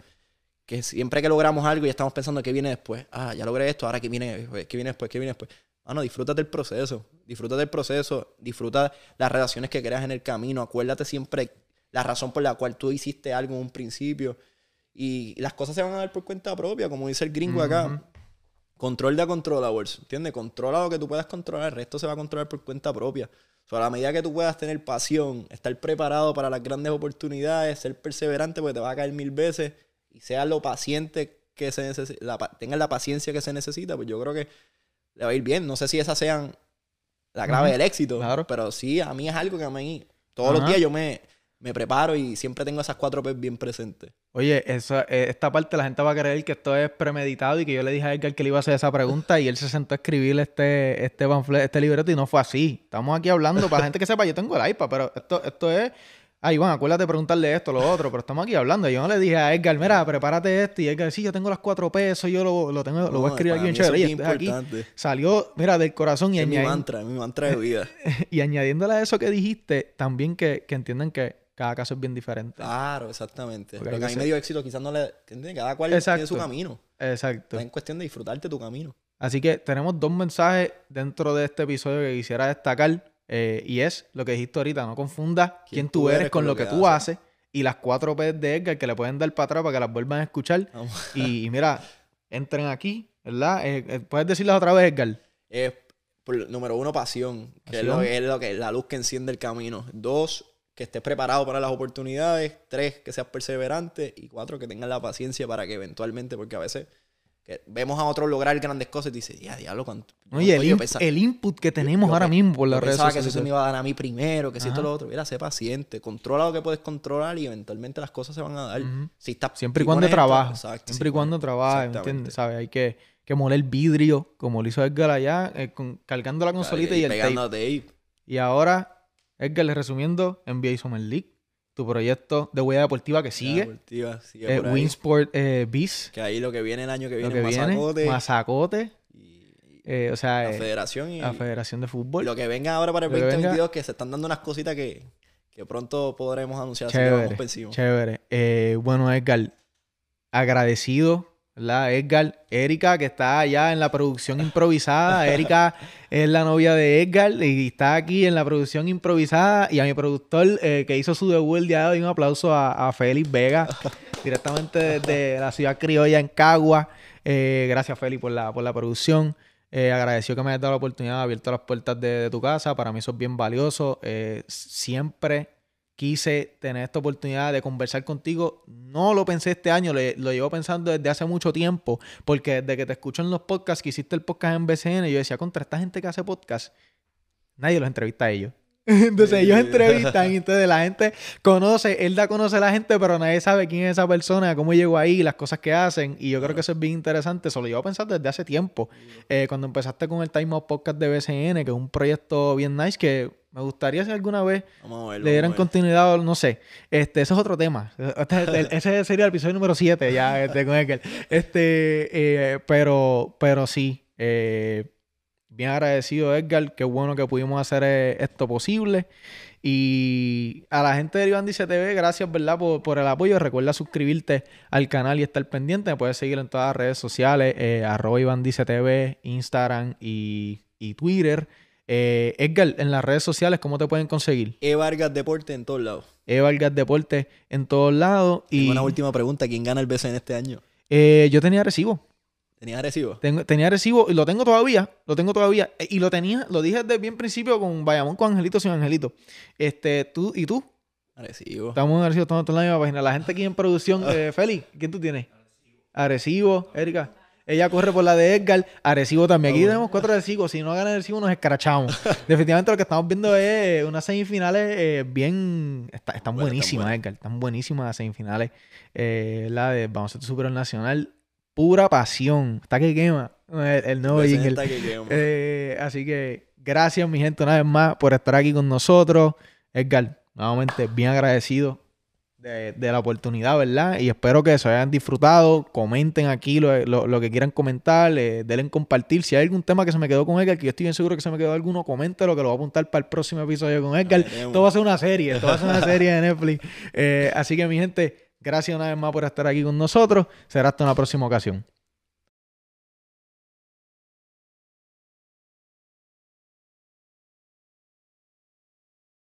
que siempre que logramos algo ya estamos pensando qué viene después. Ah, ya logré esto, ahora qué viene, qué viene después, qué viene después. Ah, no, disfruta del proceso. Disfruta del proceso. Disfruta las relaciones que creas en el camino. Acuérdate siempre la razón por la cual tú hiciste algo en un principio. Y las cosas se van a dar por cuenta propia, como dice el gringo acá. Ujú. Control de controllables, ¿entiendes? Controla lo que tú puedas controlar, el resto se va a controlar por cuenta propia. A la medida que tú puedas tener pasión, estar preparado para las grandes oportunidades, ser perseverante porque te va a caer mil veces y seas lo paciente que se necesita, tengas la paciencia que se necesita, pues yo creo que le va a ir bien. No sé si esas sean la clave del éxito, Claro. pero sí, a mí es algo que a mí todos los días yo me, me preparo y siempre tengo esas cuatro P's bien presentes. Oye, esa- eh, esta parte la gente va a creer que esto es premeditado y que yo le dije a Edgar que le iba a hacer esa pregunta y él se sentó a escribir este, este panfleto, este libreto y no fue así. Estamos aquí hablando para la gente que sepa, yo tengo el iPad, pero esto, esto es... Ay, Iván, acuérdate de preguntarle esto, lo otro, pero estamos aquí hablando. Yo no le dije a Edgar, mira, prepárate esto. Y Edgar, sí, yo tengo las cuatro pesos, yo lo, lo tengo, lo voy a escribir aquí en chévere. es aquí. Salió, mira, del corazón y, Es mi añadi- mantra, mi mantra de vida. y añadiéndole a eso que dijiste, también que, que entiendan que cada caso es bien diferente. Claro, exactamente. Porque Lo hay que a mí ser- me dio éxito quizás no le... ¿entiendes? Cada cual tiene su camino. Exacto. Es en cuestión de disfrutarte tu camino. Así que tenemos dos mensajes dentro de este episodio que quisiera destacar. eh, y es lo que dijiste ahorita, no confundas quién, tú eres con lo que, tú haces. Y las cuatro P de Edgar que le pueden dar para atrás para que las vuelvan a escuchar. Y, y mira, entren aquí, ¿verdad? Eh, eh, Puedes decirlas otra vez, Edgar. Es, por- número uno, pasión, que es lo, es lo que la luz que enciende el camino. Dos, que estés preparado para las oportunidades. Tres, que seas perseverante. Y cuatro, que tengas la paciencia para que eventualmente, porque a veces que vemos a otros lograr grandes cosas y dices, ya, diablo, cuánto. Oye, el, in- el input que tenemos yo ahora mismo por las redes pensaba que sociales. eso se me iba a dar a mí primero, que si esto lo otro. Mira, sé paciente, controla lo que puedes controlar y eventualmente las cosas se van a dar. Si estás, Siempre y cuando. Exacto, Siempre y cuando exactamente. ¿entiendes? ¿Sabes? Hay que, que moler vidrio, como lo hizo Edgar allá, eh, con- cargando la consolita y el tape. pegando tape. Y ahora, Edgar, les resumiendo, NBA Summer League, tu proyecto de huella deportiva que sigue, Deportiva, sigue eh. Winsport eh, Biz, Que ahí lo que viene el año que lo viene que es viene, Mazacote Mazacote, eh, o sea, la eh, federación y, la Federación de Fútbol. lo que venga ahora para el Lo que venga- 2022 que se están dando unas cositas que, que pronto podremos anunciar. Así que vamos Chévere, chévere. Eh, bueno, Edgar, agradecido, ¿verdad? Edgar, Erika, que está allá en la producción improvisada. Erika es la novia de Edgar y está aquí en la producción improvisada. Y a mi productor eh, que hizo su debut el día de hoy, un aplauso a, a Félix Vega, directamente desde la ciudad criolla en Cagua. Eh, gracias, Félix, por la, por la producción. Eh, agradecido que me hayas dado la oportunidad, abierto las puertas de, de tu casa. Para mí eso es bien valioso. Eh, siempre quise tener esta oportunidad de conversar contigo. No lo pensé este año, le- lo llevo pensando desde hace mucho tiempo, porque desde que te escucho en los podcasts, que hiciste el podcast en BCN, yo decía, contra esta gente que hace podcast, nadie los entrevista a ellos. Entonces ellos entrevistan y entonces la gente conoce, él da a conocer a la gente, pero nadie sabe quién es esa persona, cómo llegó ahí, las cosas que hacen. Y yo creo que eso es bien interesante. Eso lo llevo pensando desde hace tiempo. Eh, cuando empezaste con el Time Out Podcast de BCN, que es un proyecto bien nice que me gustaría si alguna vez le dieran continuidad, no sé. Este, ese es otro tema. Este- ese sería el episodio número 7 ya este, con Edgar. Este, eh, pero, pero sí. eh, bien agradecido, Edgar. Qué bueno que pudimos hacer eh, esto posible. Y a la gente de Iván Dice TV, gracias, ¿verdad? Por, por el apoyo. Recuerda suscribirte al canal y estar pendiente. Me puedes seguir en todas las redes sociales, eh, arroba Iván Dice TV, Instagram y, y Twitter. Eh, Edgar, en las redes sociales, ¿cómo te pueden conseguir? E. Vargas Deporte en todos lados. E. Vargas Deporte en todos lados. Y una última pregunta: ¿quién gana el BCN este año? eh, yo tenía recibo. ¿Tenías recibo? Tengo- tenía recibo y lo tengo todavía. Lo tengo todavía. Eh, Y lo tenía, lo dije desde bien principio con Bayamón, con Angelito, sin Angelito. Este, tú y tú. Recibo. Estamos en Arecibo, estamos en la misma página. La gente aquí en producción, eh, Félix, ¿quién tú tienes? Arecibo, Erika. Ella corre por la de Edgar, Arecibo también. Aquí tenemos cuatro Arecibo. Si no gana Arecibo, nos escarachamos. Definitivamente lo que estamos viendo es unas semifinales eh, bien. está- están Bueno, buenísimas. Edgar. Están buenísimas las semifinales. Eh, la de Baloncesto Superior Nacional. Pura pasión. Está que quema. El, el nuevo jingle. que. Eh, así que gracias, mi gente, una vez más por estar aquí con nosotros. Edgar, nuevamente bien agradecido de, de la oportunidad, ¿verdad? Y espero que se hayan disfrutado. Comenten aquí lo, lo- lo que quieran comentar, eh, denle en compartir. Si hay algún tema que se me quedó con Edgar, que yo estoy bien seguro que se me quedó alguno, coméntelo, que lo voy a apuntar para el próximo episodio con Edgar. Esto va a ser una serie, esto va a ser una serie de Netflix. Eh, así que, mi gente, gracias una vez más por estar aquí con nosotros. Será hasta una próxima ocasión.